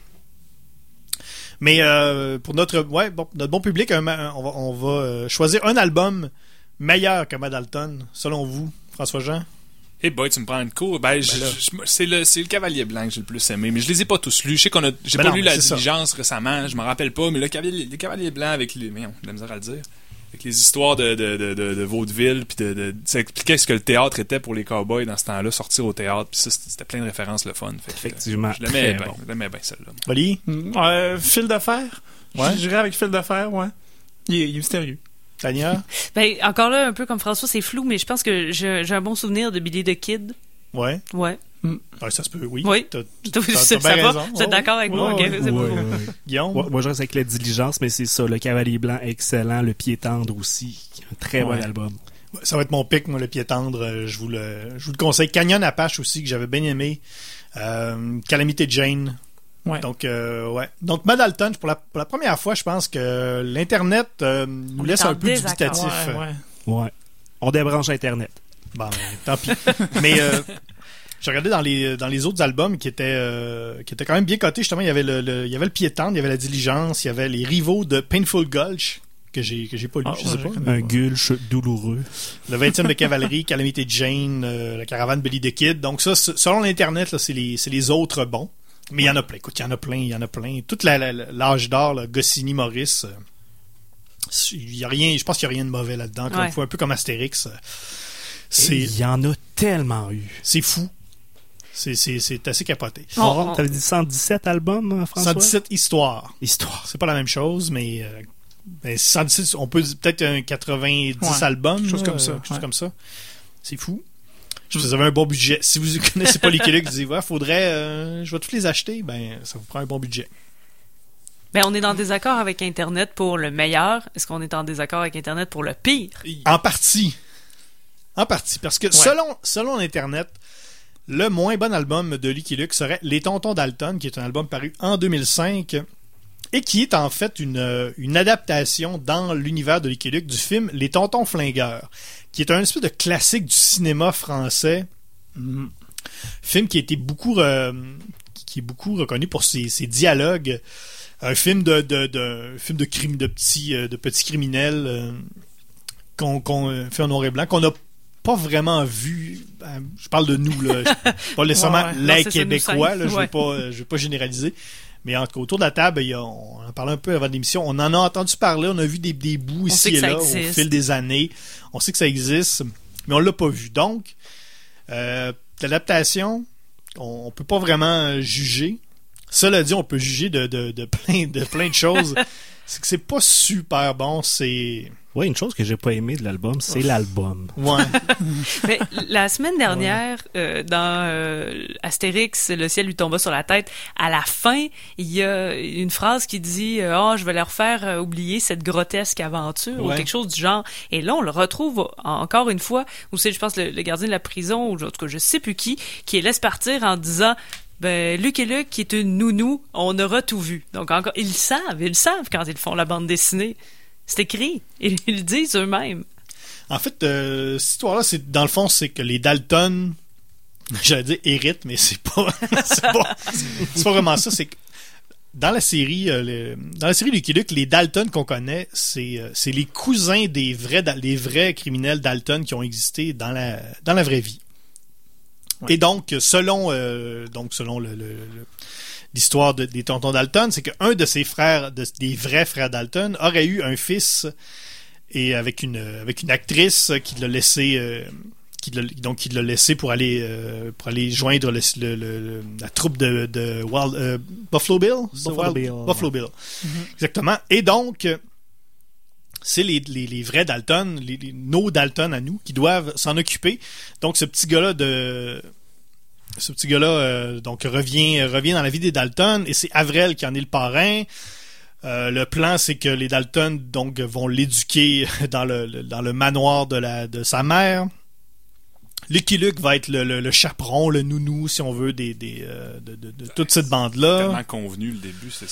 Mais euh, pour notre, ouais, bon, notre bon public, on va, on va euh, choisir un album meilleur que Mad Alton, selon vous, François-Jean. Hey boy, tu me prends une cour. Ben, je- c'est le, Cavalier Blanc que j'ai le plus aimé, mais je les ai pas tous lus. Je sais qu'on a, j'ai Ben pas non, lu mais La ça. Diligence récemment, je m'en rappelle pas, mais le Cavalier, le Cavalier Blanc avec les, voyons, j'ai de la misère à le dire. Avec les histoires de, de, de, de, de vaudeville, puis de, de, ça expliquait ce que le théâtre était pour les cowboys dans ce temps-là, sortir au théâtre, puis ça, c'était plein de références le fun. Fait que, Effectivement, Je l'aimais bien, bon. je l'aimais bien celle-là. Oli, Mm, euh, fil de fer. Ouais. Je dirais avec fil de fer, ouais. Il est, il est mystérieux. Tania, [LAUGHS] Ben, encore là, un peu comme François, c'est flou, mais je pense que j'ai j'ai un bon souvenir de Billy the Kid. ouais. Ouais. Ouais, ça se peut, oui. Oui. T'as- [LAUGHS] t'as ça bien va? raison. Vous êtes d'accord avec moi? Ouais, ouais, Ouais. Guillaume, moi, je reste avec la diligence, mais c'est ça. Le Cavalier Blanc, excellent. Le Pied tendre aussi. Un très bon album. ça va être mon pic, moi, le pied tendre. euh, Je vous le, je vous le conseille. Canyon Apache aussi, que j'avais bien aimé. Euh, Calamité Jane. Ouais. Donc, euh, ouais. Donc, Mad Alton, pour la, pour la première fois, je pense que l'Internet euh, nous On laisse un peu dubitatif. Ouais, ouais. Ouais. On débranche Internet. Bon, ben, tant pis. [LAUGHS] Mais euh, j'ai regardé dans les dans les autres albums qui étaient euh, qui étaient quand même bien cotés. Justement, il y avait le, le- il y avait le pied tendre, il y avait la diligence, il y avait les rivaux de Painful Gulch que j'ai que j'ai pas lu, Ah, je sais ouais, pas. Un gulch douloureux. Le 20e de cavalerie, [LAUGHS] Calamité Jane, euh, la caravane Billy the Kid. Donc ça, selon l'internet, là, c'est les c'est les autres bons. Mais il y en a plein. Écoute, il y en a plein, il y en a plein. Toute la- la- la- l'âge d'or, là, Goscinny, Maurice. euh, il y a rien, je pense qu'il y a rien de mauvais là-dedans. Ouais. un peu comme Astérix. euh, Il y en a tellement eu. c'est fou. C'est- assez capoté. On- on- T'avais dit 117 albums, hein, François? 117 histoires. Histoire. C'est pas la même chose, mais, euh, ben, 117, on peut dire peut-être un 90 Ouais, albums. quelque chose comme ça, chose ouais. comme ça. C'est fou. Je vous avez un bon budget. Si vous [LAUGHS] connaissez pas Lucky Luke, vous dites, ouais, faudrait, euh, je vais tous les acheter, ben, ça vous prend un bon budget. Ben, on est en désaccord avec Internet pour le meilleur. Est-ce qu'on est en désaccord avec Internet pour le pire? En partie. En partie. Parce que selon, selon Internet, le moins bon album de Lucky serait Les Tontons Dalton, qui est un album paru en 2005 et qui est en fait une, euh, adaptation dans l'univers de Lucky du film Les Tontons Flingueurs, qui est un espèce de classique du cinéma français. Mm. Film qui a été beaucoup, qui est beaucoup reconnu pour ses, dialogues. Un film de, film de crime de petits, euh, de petits criminels euh, qu'on fait en noir et blanc, qu'on pas vraiment vu. euh, Je parle de nous, là. pas [LAUGHS] nécessairement Ouais, ouais. Non, les Québécois, là. Je ne vais pas, euh, vais pas généraliser. Mais en tout cas, autour de la table, il y a- on en parlait un peu avant l'émission. On en a entendu parler, on a vu des, des bouts ici et là au fil des années. On sait que ça existe, mais on l'a pas vu. Donc, euh, l'adaptation, on, on peut pas vraiment euh, juger. Cela dit, on peut juger de, de, de plein de plein de choses. [LAUGHS] c'est que c'est pas super bon. C'est Ouais, une chose que j'ai pas aimé de l'album, c'est l'album. ouais. [LAUGHS] Mais la semaine dernière, euh, dans euh, Astérix, le ciel lui tomba sur la tête. À la fin, il y a une phrase qui dit euh, "Oh, je vais leur faire euh, oublier cette grotesque aventure" ou quelque chose du genre. Et là, on le retrouve encore une fois où c'est, je pense, le, le gardien de la prison ou en tout cas, je sais plus qui, qui les laisse partir en disant. Ben, Luc et Luc, qui est une nounou, on aura tout vu. Donc, encore, ils le savent, ils le savent quand ils font la bande dessinée. C'est écrit. Ils, [LAUGHS] ils le disent eux-mêmes. En fait, euh, cette histoire-là, c'est dans le fond, c'est que les Dalton, [LAUGHS] j'allais dire héritent, mais c'est pas, [LAUGHS] c'est pas, c'est pas vraiment ça. C'est que dans la série, euh, le- dans la série Lucky Luke, les Dalton qu'on connaît, c'est, euh, c'est les cousins des vrais, les vrais criminels Dalton qui ont existé dans la, dans la vraie vie. Et donc, selon, euh, donc selon le, le- le- l'histoire de- des tontons Dalton, c'est qu'un de ses frères, de- des vrais frères Dalton, aurait eu un fils et avec une avec une actrice qui l'a laissé euh, qui donc l'a laissé pour aller euh, pour aller joindre le, le- le- le- la troupe de, de Wild- euh, Buffalo Bill? Buffalo Wild- Bill, Buffalo Bill. Exactement. Et donc c'est les, les, les vrais Dalton, les, les- nos Dalton à nous, qui doivent s'en occuper. Donc ce petit gars-là de ce petit gars-là euh, donc revient revient dans la vie des Dalton et c'est Avril qui en est le parrain. Euh, le plan, c'est que les Dalton donc vont l'éduquer [LAUGHS] dans le, manoir de sa mère. Lucky Luke va être le, le- le chaperon, le nounou, si on veut, des, des, euh, de, de- de toute cette bande-là. Tellement convenu le début, c'est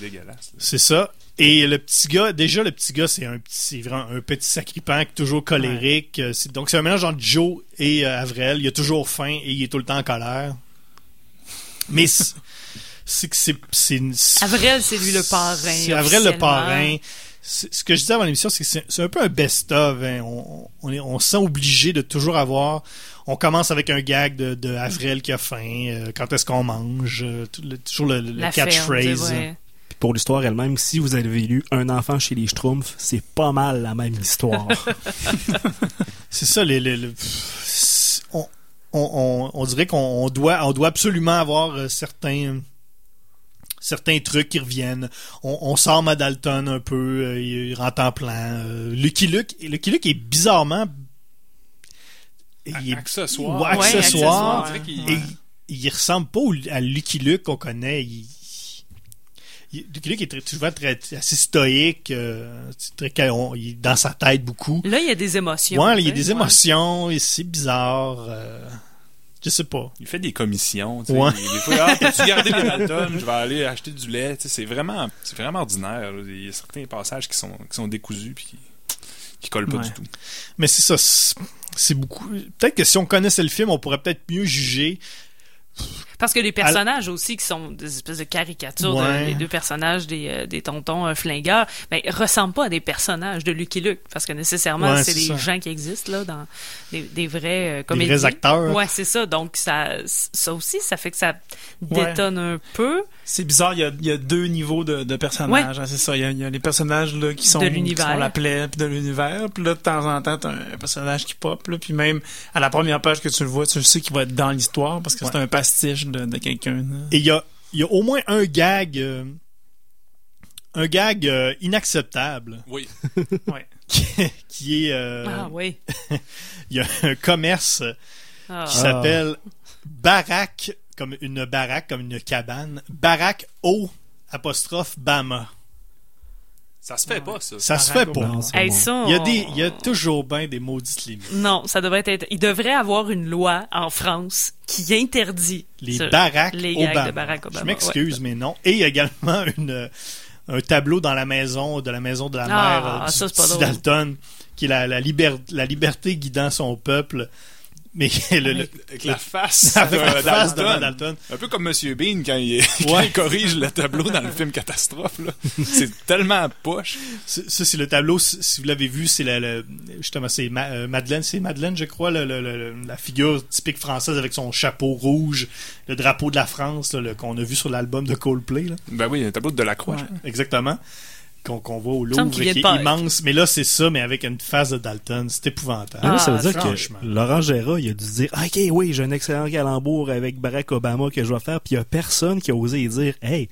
dégueulasse. C'est ça. Et le petit gars, déjà le petit gars, c'est un petit, c'est vraiment un petit sacripant, toujours colérique. Donc c'est un mélange entre Joe et euh, Avril. Il a toujours faim et il est tout le temps en colère. Mais [LAUGHS] c'est que c'est c'est c'est- Avril, c'est lui le parrain. C'est Avril le parrain. Ce que je disais avant l'émission, c'est que c'est un peu un best-of. hein. On, on, est- on se sent obligé de toujours avoir. On commence avec un gag de, de Avril qui a faim. euh, quand est-ce qu'on mange euh, tout le- Toujours le, catchphrase. pour l'histoire elle-même, si vous avez lu Un enfant chez les Schtroumpfs, c'est pas mal la même histoire. [LAUGHS] C'est ça, les, pff, on, on, on, on dirait qu'on on doit, on doit absolument avoir euh, certains, certains trucs qui reviennent. On, on sort ma Dalton un peu, euh, il, rentre en plan. Euh, Lucky Luke, Lucky Luke est bizarrement. il est- Accessoire. Ouais, Ouais, accessoire. Et il ressemble pas à Lucky Luke qu'on connaît. Il, il- Lucky Luke est très, toujours très, assez stoïque. euh, c'est très, on- il est dans sa tête beaucoup. Là, il y a des émotions. Ouais, il y a des émotions, et c'est bizarre. euh, je sais pas. Il fait des commissions. tu sais. Ouais. Des fois, ah, peux-tu garder les? Je vais aller acheter du lait. Tu sais, C'est vraiment, c'est vraiment ordinaire. Il y a certains passages qui sont, qui sont décousus puis qui, qui collent pas Ouais. du tout. Mais c'est ça, c'est beaucoup. Peut-être que si on connaissait le film, on pourrait peut-être mieux juger. Parce que les personnages aussi, qui sont des espèces de caricatures, de- Ouais. les deux personnages des, euh, des tontons euh, flingueurs, ben, ressemblent pas à des personnages de Lucky Luke. Parce que nécessairement, Ouais, c'est des ça. gens qui existent, là, dans des, des vrais euh, comédiens. vrais acteurs. Ouais, c'est ça. Donc, ça, ça aussi, ça fait que ça Ouais. détonne un peu. C'est bizarre, il y a, il y a deux niveaux de, de personnages. hein, c'est ça. Il y, a, il y a les personnages là, qui sont De qui l'univers. sont la plaie puis de l'univers. Puis là, de temps en temps, t'as un personnage qui pop. Là, puis même à la première page que tu le vois, tu le sais qu'il va être dans l'histoire parce que c'est un pastiche de, de quelqu'un. Et il y a, il y a au moins un gag. euh, un gag euh, inacceptable Oui. [LAUGHS] Ouais. [LAUGHS] qui, qui est. euh, ah oui. [LAUGHS] il y a un commerce Ah. qui s'appelle Barack, comme une baraque, comme une cabane. Barack O apostrophe Bama. Ça se fait pas, ça. Ça se fait pas. Hey, Il y a on- des, il y a toujours bien des maudites limites. Non, ça devrait être. Il devrait avoir une loi en France qui interdit Les ce- Barack les gags Obama. de Barack Obama. Je m'excuse, mais non. Et il y a également [LAUGHS] une, un tableau dans la maison de la maison de la Ah, mère euh, du ça. Dalton, qui est la, la, liber- la liberté guidant son peuple. Mais [LAUGHS] le, le- Avec la face, [LAUGHS] avec de la face de Dalton. Un peu comme Monsieur Bean quand il, [LAUGHS] quand Ouais. il corrige le tableau dans le film Catastrophe. là. C'est tellement poche. Ça, ça, c'est le tableau, si vous l'avez vu, c'est la, justement, c'est Ma- euh, Madeleine, c'est Madeleine, je crois, le- la figure typique française avec son chapeau rouge, le drapeau de la France, qu'on a vu sur l'album de Coldplay, là. Ben oui, un tableau de Delacroix. Ouais. exactement, qu'on voit au Louvre, qui est immense. Mais là, c'est ça, mais avec une face de Dalton, c'est épouvantable. Ah, là, ça veut dire que. Laurent Gérard, il a dû se dire OK, oui, j'ai un excellent calembour avec Barack Obama que je vais faire, puis il y a personne qui a osé dire Hey,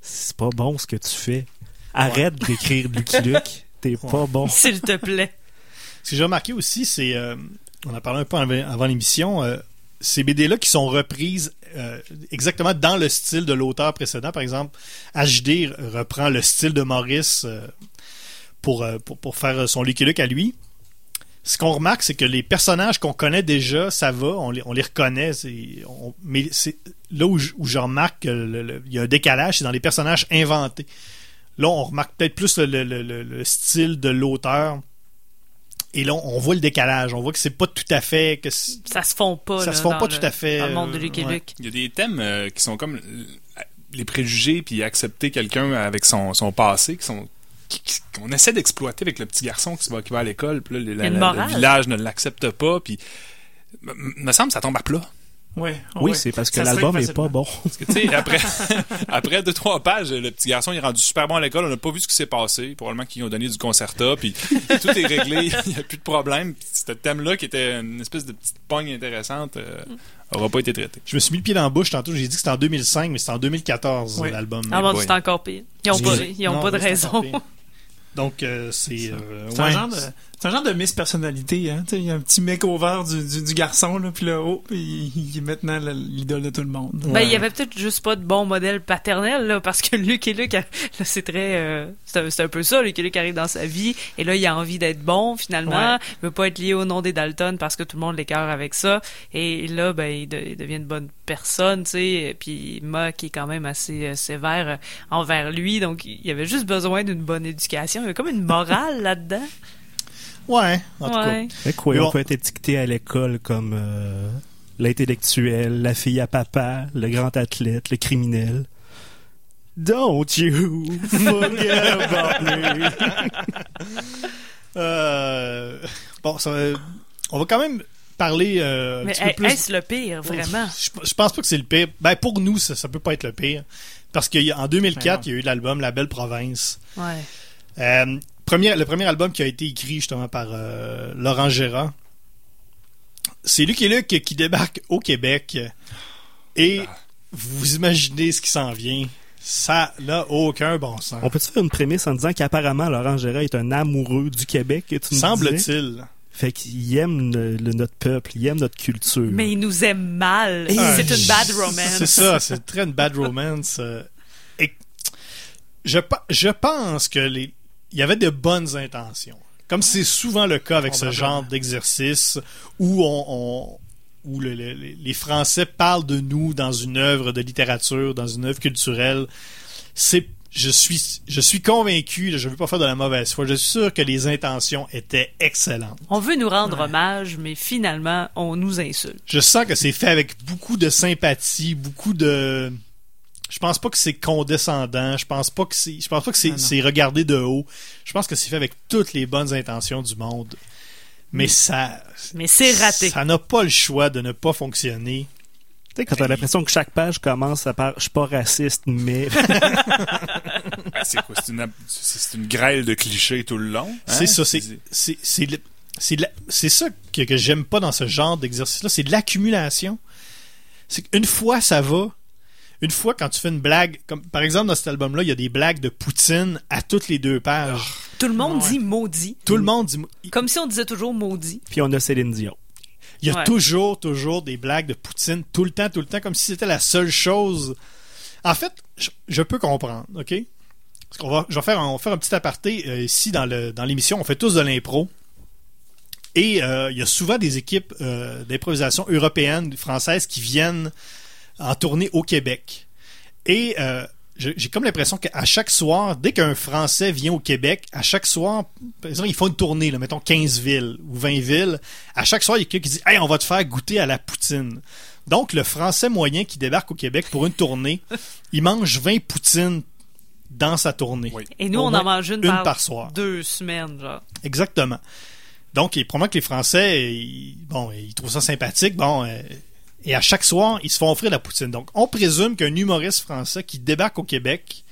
c'est pas bon ce que tu fais. Arrête d'écrire Lucky Luke. [LAUGHS] T'es pas bon. S'il te plaît. Ce que j'ai remarqué aussi, c'est, euh, on en parlait un peu avant, avant l'émission, euh, ces BD-là qui sont reprises euh, exactement dans le style de l'auteur précédent. Par exemple, HD reprend le style de Maurice euh, pour, euh, pour, pour faire son Lucky Luke à lui. Ce qu'on remarque, c'est que les personnages qu'on connaît déjà, ça va, on les, on les reconnaît. mais là où je, où remarque qu'il y a un décalage, c'est dans les personnages inventés. Là, on remarque peut-être plus le, le- le- le style de l'auteur. Et là, on voit le décalage. On voit que c'est pas tout à fait. que c'est- Ça se font pas. Ça là, se font dans pas le- tout à fait, Dans le monde de Lucky ouais. Luke. Il y a des thèmes euh, qui sont comme euh, les préjugés puis accepter quelqu'un avec son, son passé qui sont qu'on essaie d'exploiter avec le petit garçon qui va, qui va à l'école puis là, le, la- une la- morale. le village ne l'accepte pas puis me, me semble que ça tombe à plat Ouais, Oui, ouais. c'est parce que l'album est pas bon. parce que tu sais après [LAUGHS] après deux trois pages le petit garçon il est rendu super bon à l'école on n'a pas vu ce qui s'est passé probablement qu'ils ont donné du concerta puis [LAUGHS] tout est réglé il n'y a plus de problème ce thème là qui était une espèce de petite pogne intéressante euh, aura pas été traité Je me suis mis le pied dans la bouche tantôt. J'ai dit que c'était en 2005, mais c'est en 2014 Oui. l'album. Ah bon, c'est encore pire. Ils ont pas, ils ont Non, pas de raison. Donc, euh, c'est. euh, C'est ouais. un genre de, c'est un genre de miss personnalité, hein. Il y a un petit makeover du, du, du garçon, là, puis là, oh, il, il est maintenant l'idole de tout le monde. Ben, il y avait peut-être juste pas de bon modèle paternel, là, parce que Luc et Luc, [LAUGHS] là, c'est très, euh, c'est un, c'est un peu ça, Luc et Luc arrive dans sa vie, et là, il a envie d'être bon, finalement, Ouais. il veut pas être lié au nom des Dalton parce que tout le monde l'écœure avec ça, et là, ben, il, de- il devient une bonne personne, tu sais, et puis Ma, qui est quand même assez euh, sévère euh, envers lui, donc il avait juste besoin d'une bonne éducation, il y avait comme une morale [LAUGHS] là-dedans. Ouais, en tout cas. Ouais. Quoi, on peut être étiqueté à l'école comme euh, l'intellectuel, la fille à papa, le grand athlète, le criminel. Don't you forget [LAUGHS] about me. [LAUGHS] Euh, bon, ça, on va quand même parler euh, un Mais petit peu plus. est-ce le pire, vraiment? Je, je pense pas que c'est le pire. Ben, pour nous, ça, ça peut pas être le pire. Parce qu'en 2004, Ben il y a eu l'album La Belle Province. Ouais. Euh, premier, le premier album qui a été écrit justement par euh, Laurent Gérard. C'est Luc et Luc qui débarque au Québec. Et vous imaginez ce qui s'en vient. Ça n'a aucun bon sens. On peut-tu faire une prémisse en disant qu'apparemment Laurent Gérard est un amoureux du Québec? Semble-t-il. Fait qu'il aime le- le- notre peuple, il aime notre culture. Mais il nous aime mal. C'est une bad romance. C'est ça, c'est très une bad romance. euh, Et je, pe- je pense que les, il y avait de bonnes intentions. Comme c'est souvent le cas avec ce genre d'exercice où on, on- où le- le- les Français parlent de nous dans une œuvre de littérature, dans une œuvre culturelle. C'est je suis je suis convaincu, je veux pas faire de la mauvaise foi, je suis sûr que les intentions étaient excellentes. On veut nous rendre hommage, mais finalement, on nous insulte. Je sens que c'est fait avec beaucoup de sympathie, beaucoup de. Je pense pas que c'est condescendant. Je pense pas que c'est. Je pense pas que c'est regardé de haut. Je pense que c'est fait avec toutes les bonnes intentions du monde. Mais ça. Mais c'est raté. Ça n'a pas le choix de ne pas fonctionner. Tu sais, quand t'as l'impression que chaque page commence à par « je suis pas raciste, mais... [LAUGHS] C'est quoi c'est une, grêle de clichés tout le long hein? C'est ça. C'est c'est c'est le- c'est la- c'est ça que, que j'aime pas dans ce genre d'exercice-là. C'est de l'accumulation. C'est qu'une fois ça va. Une fois quand tu fais une blague, comme par exemple dans cet album-là, il y a des blagues de Poutine à toutes les deux pages. Tout le monde Ouais. dit maudit. Tout le monde dit. Comme si on disait toujours maudit. Puis on a Céline Dion. Il y a Ouais. toujours, toujours des blagues de Poutine, tout le temps, tout le temps, comme si c'était la seule chose. En fait, je, je peux comprendre, OK? Parce qu'on va, je vais faire, un- on va faire un petit aparté euh, ici dans le dans l'émission. On fait tous de l'impro. Et euh, il y a souvent des équipes euh, d'improvisation européennes, françaises qui viennent en tournée au Québec. Et euh, j'ai comme l'impression qu'à chaque soir, dès qu'un Français vient au Québec, à chaque soir, par exemple, ils font une tournée, là, mettons 15 villes ou 20 villes. À chaque soir, il y a quelqu'un qui dit Hey, on va te faire goûter à la poutine. Donc, le Français moyen qui débarque au Québec pour une tournée, il mange 20 poutines dans sa tournée. Oui. Et nous, Au on en mange une, une par, par soir. deux semaines, genre. Exactement. Donc, il est probablement que les Français, ils, bon, ils trouvent ça sympathique. Bon, euh, et à chaque soir, ils se font offrir la poutine. Donc, on présume qu'un humoriste français qui débarque au Québec,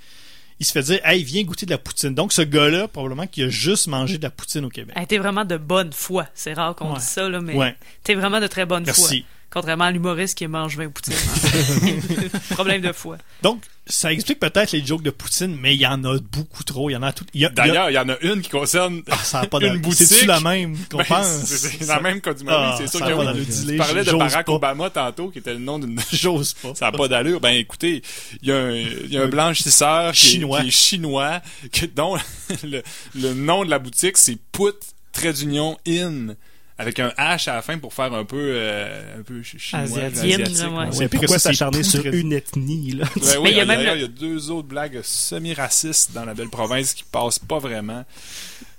il se fait dire, hey, viens goûter de la poutine. Donc, ce gars-là, probablement qu'il a juste mangé de la poutine au Québec. Hey, t'es vraiment de bonne foi. C'est rare qu'on Ouais. dise ça, là, mais Ouais. t'es vraiment de très bonne foi. Contrairement à l'humoriste qui mange 20 poutines. [LAUGHS] hein. Problème de foi. Donc, ça explique peut-être les jokes de poutine, mais il y en a beaucoup trop. Il y en a tout. il y a- il y a- D'ailleurs, il y en a une qui concerne Ah, ça a pas une boutique. C'est-tu la même qu'on Ben, pense? c'est- C'est la même cas du Ah, c'est sûr que oui. Tu parlais de Barack pas. Obama tantôt, qui était le nom d'une... [LAUGHS] J'ose pas. Ça n'a pas d'allure. Ben écoutez, il y a un, il y a un blanchisseur qui est- Chinois. qui est chinois, que- dont [LAUGHS] le, le nom de la boutique, c'est Put Trait d'Union In. Avec un H à la fin pour faire un peu, euh, un peu ch- chinois, Asiatique. asiatique. Ouais. ouais. C'est Pourquoi s'acharner sur une ethnie, là? Ben oui, il y a même il y a deux autres blagues semi-racistes dans la belle province qui passent pas vraiment.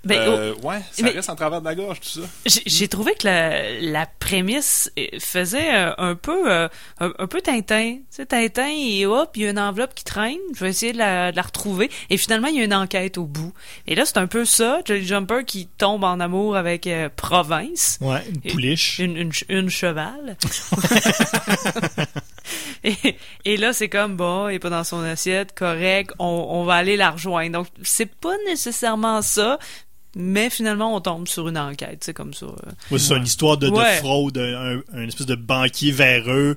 Ben, Euh, ouais, ça mais- reste en travers de la gorge, tout ça. J'ai trouvé que la, la prémisse euh, faisait euh, un peu euh, un, un peu Tintin. Tu sais, Tintin, et hop, il y a une enveloppe qui traîne. Je vais essayer de la, de la retrouver. Et finalement, il y a une enquête au bout. Et là, c'est un peu ça. Jolly Jumper qui tombe en amour avec euh, Province. Ouais, une pouliche. Une, une cheval. [LAUGHS] [LAUGHS] et, et là, c'est comme, bon, il est pas dans son assiette, correct, on, on va aller la rejoindre. Donc, c'est pas nécessairement ça, mais finalement, on tombe sur une enquête, c'est comme ça. euh. Ouais, c'est une histoire de, de Ouais. fraude, un, un espèce de banquier véreux.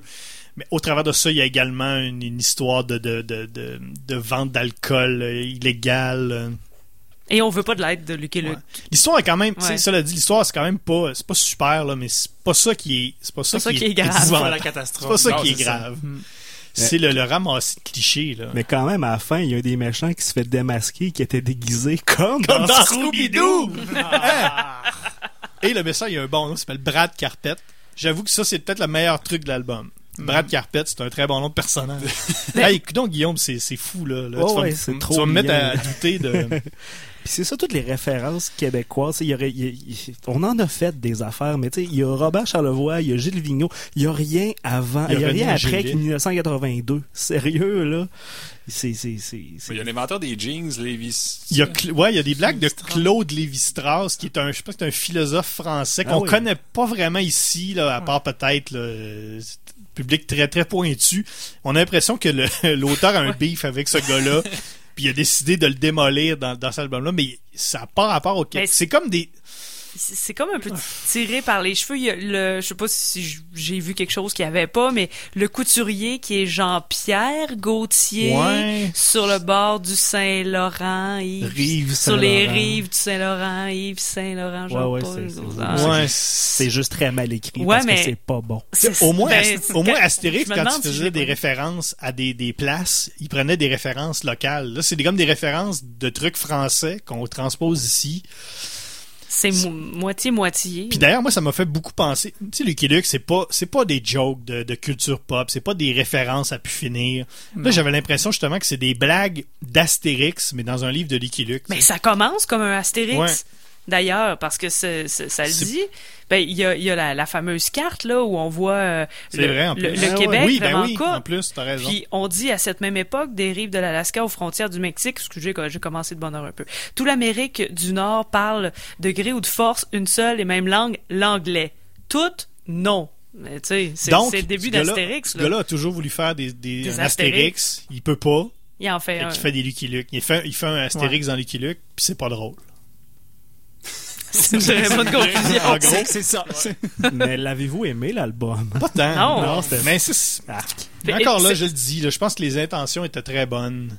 Mais au travers de ça, il y a également une, une histoire de, de, de, de, de vente d'alcool euh, illégal. euh. Et on veut pas de l'aide de Lucky Luke. Ouais. L'histoire est quand même, tu sais, Ouais. cela dit, l'histoire c'est quand même pas, c'est pas super là, mais c'est pas ça qui est, c'est pas ça, C'est pas ça qui est grave. épouvantable. pas la catastrophe. C'est pas ça Non, qui est ça. C'est le, le ramassis de clichés là. Mais quand même, à la fin, il y a un des méchants qui se fait démasquer, qui était déguisé comme, Comme dans Scooby-Doo. Scooby-Doo! Hein? [LAUGHS] Et le message, il y a un bon nom, il s'appelle Brad Carpet. J'avoue que ça, c'est peut-être le meilleur truc de l'album. Brad Carpet, c'est un très bon nom de personnage. [LAUGHS] hey, écoute donc, Guillaume, c'est fou, là. là. Oh tu vas, ouais, me- c'est tu trop vas me mettre à douter de... [LAUGHS] Puis c'est ça, toutes les références québécoises. Il y aurait, il y a- il- on en a fait des affaires, mais tu sais, il y a Robert Charlevoix, il y a Gilles Vigneault, il y a rien avant, Il y a il y a René rien après Angélil. 1982. Sérieux, là? C'est, c'est, c'est, c'est- Il y a l'inventeur des jeans, Lévis. Il y a, ouais, il y a des blagues de Claude Lévi-Strauss, qui est un, je sais pas, c'est un philosophe français Ah qu'on oui. connaît pas vraiment ici, là, à part peut-être là, euh, public très très pointu. On a l'impression que le- [LAUGHS] l'auteur a un beef avec ce gars-là, [LAUGHS] puis il a décidé de le démolir dans, dans cet album-là, mais ça n'a pas rapport au Mais C'est comme des... C'est comme un peu tiré par les cheveux. Il y a le, je sais pas si j'ai vu quelque chose qu'il n'y avait pas, mais le couturier qui est Jean-Pierre Gauthier Ouais. sur le bord du Saint-Laurent, Yves, sur les rives du Saint-Laurent, Yves Saint-Laurent, Jean-Paul. ouais, c'est- c'est- Gauzan. Ouais, c'est juste très mal écrit parce mais- que c'est pas bon. Au moins, ben, au moins quand- Astérix, quand il si faisait l'ai des références à des, des places, il prenait des références locales. Là, c'est comme des références de trucs français qu'on transpose ici. C'est mo- moitié-moitié. Puis d'ailleurs, moi, ça m'a fait beaucoup penser. Tu sais, Lucky Luke, c'est pas, c'est pas des jokes de, de culture pop, c'est pas des références à pu finir. Là, j'avais l'impression justement que c'est des blagues d'Astérix, mais dans un livre de Lucky Luke. Mais ça commence comme un Astérix. Ouais. D'ailleurs, parce que ça le dit, ben il y a, il y a la, la fameuse carte là où on voit euh, le, vrai, en le- le Ah. Québec oui, ben vraiment oui, coupe. en plus, raison. Puis on dit à cette même époque, des rives de l'Alaska aux frontières du Mexique, excusez, j'ai commencé de bonne heure un peu. Toute l'Amérique du Nord parle de gré ou de force une seule et même langue, l'anglais. Toutes, non. C'est le début d'Astérix. Ce là. gars-là a toujours voulu faire des, des, Des un Astérix. Il peut pas. Il en fait Fait un. qu'il fait des Lucky Luke. Il fait, il fait un Astérix dans Lucky Luke, puis c'est pas drôle. C'est une très bonne conclusion. En gros, C'est ça. mais l'avez-vous aimé, l'album? pas tant. Non. c'était- mais c'est- encore là, je le dis, là, je pense que les intentions étaient très bonnes.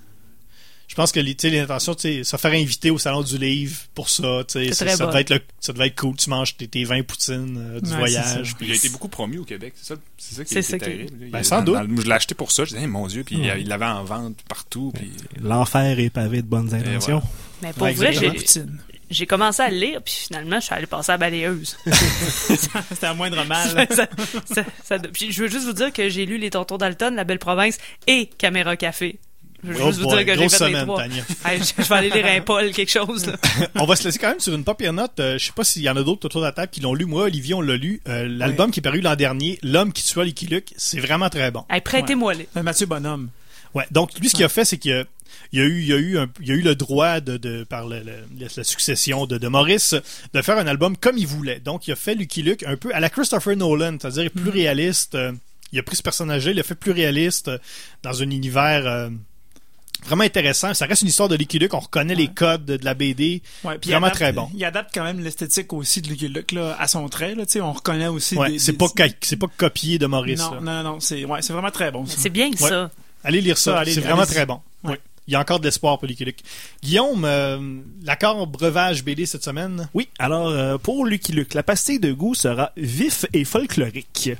Je pense que les, tu sais, l'intention, tu sais, se faire inviter au salon du livre pour ça, tu sais, C'est ça, ça devait être le- ça devait être cool. Tu manges tes, tes 20 poutines euh, du Ouais, voyage. puis- Il a été beaucoup promu au Québec, c'est ça, c'est ça qui est, terrible. Ben, sans dans- doute. dans- je l'ai acheté pour ça, je disais, mon Dieu, puis il- il l'avait en vente partout. Puis... L'enfer est pavé de bonnes intentions. Mais pour Ouais, vrai, j'ai, Poutine. J'ai commencé à le lire, puis finalement, je suis allé passer à la balayeuse. [LAUGHS] [LAUGHS] C'était à moindre mal. ça, ça- ça- puis je veux juste vous dire que j'ai lu Les Tontons Dalton, La Belle Province et Caméra Café. Je veux Oh juste vous dire que j'ai fait les semaine, trois. Tania. [LAUGHS] Hey, je, je vais aller lire un Paul, quelque chose. Là. On va se laisser quand même sur une papier note. Euh, je sais pas s'il y en a d'autres autour de la table qui l'ont lu. Moi, Olivier, on l'a lu. Euh, L'album qui est paru l'an dernier, L'homme qui tua Licky Luke, c'est vraiment très bon. Hey, prêtez-moi les. Euh, Mathieu Bonhomme. Ouais. Donc, lui, ce qu'il a fait, c'est qu'il a, il a eu, il a eu, un- il a eu le droit de, de par le- le- la succession de, de Maurice, de faire un album comme il voulait. Donc, il a fait Lucky Luke un peu à la Christopher Nolan, c'est-à-dire plus réaliste. Euh, il a pris ce personnage-là, il l'a fait plus réaliste euh, dans un univers euh, vraiment intéressant. Ça reste une histoire de Lucky Luke. On reconnaît les codes de, de la BD. Ouais, puis il Vraiment adapte- très bon. Il adapte quand même l'esthétique aussi de Lucky Luke là, à son trait. Là, tu sais, on reconnaît aussi. Ouais, c'est des- pas c'est pas copié de Maurice. Non, là. non, non, non, c'est ouais, c'est vraiment très bon. C'est bien Ouais. ça. Allez lire ça, c'est vraiment très bon. Ouais. Ouais. Il y a encore de l'espoir pour Lucky Luke. Guillaume, euh, l'accord breuvage BD cette semaine? Oui, alors euh, pour Lucky Luke, la pastille de goût sera vif et folklorique.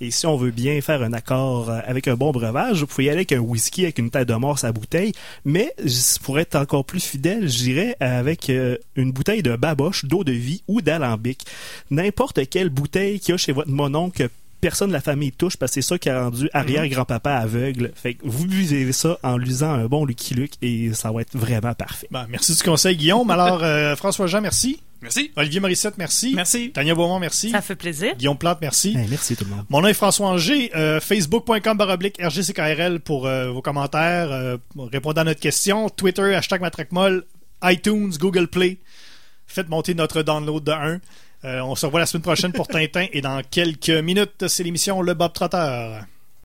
Et si on veut bien faire un accord euh, avec un bon breuvage, vous pouvez y aller avec un whisky avec une tête de mort sa bouteille. Mais pour être encore plus fidèle, j'irais avec une bouteille de baboche, d'eau de vie ou d'alambic. N'importe quelle bouteille qu'il y a chez votre mononcle, personne de la famille touche parce que c'est ça qui a rendu arrière-grand-papa aveugle. Fait que vous buvez ça en lisant un bon Lucky Luke et ça va être vraiment parfait. Ben, merci du conseil, Guillaume. Alors, euh, [LAUGHS] François-Jean, merci. Merci. Olivier Morissette, merci. Merci. Tania Beaumont, merci. Ça fait plaisir. Guillaume Plante, merci. Eh, merci tout le monde. Mon nom est François Anger, euh, facebook.com baroblique RGCKRL pour euh, vos commentaires, euh, répondant à notre question, Twitter, hashtag matraquemol, iTunes, Google Play. Faites monter notre download de 1. Euh, on se revoit la semaine prochaine pour Tintin et dans quelques minutes, c'est l'émission Le Bob Trotter.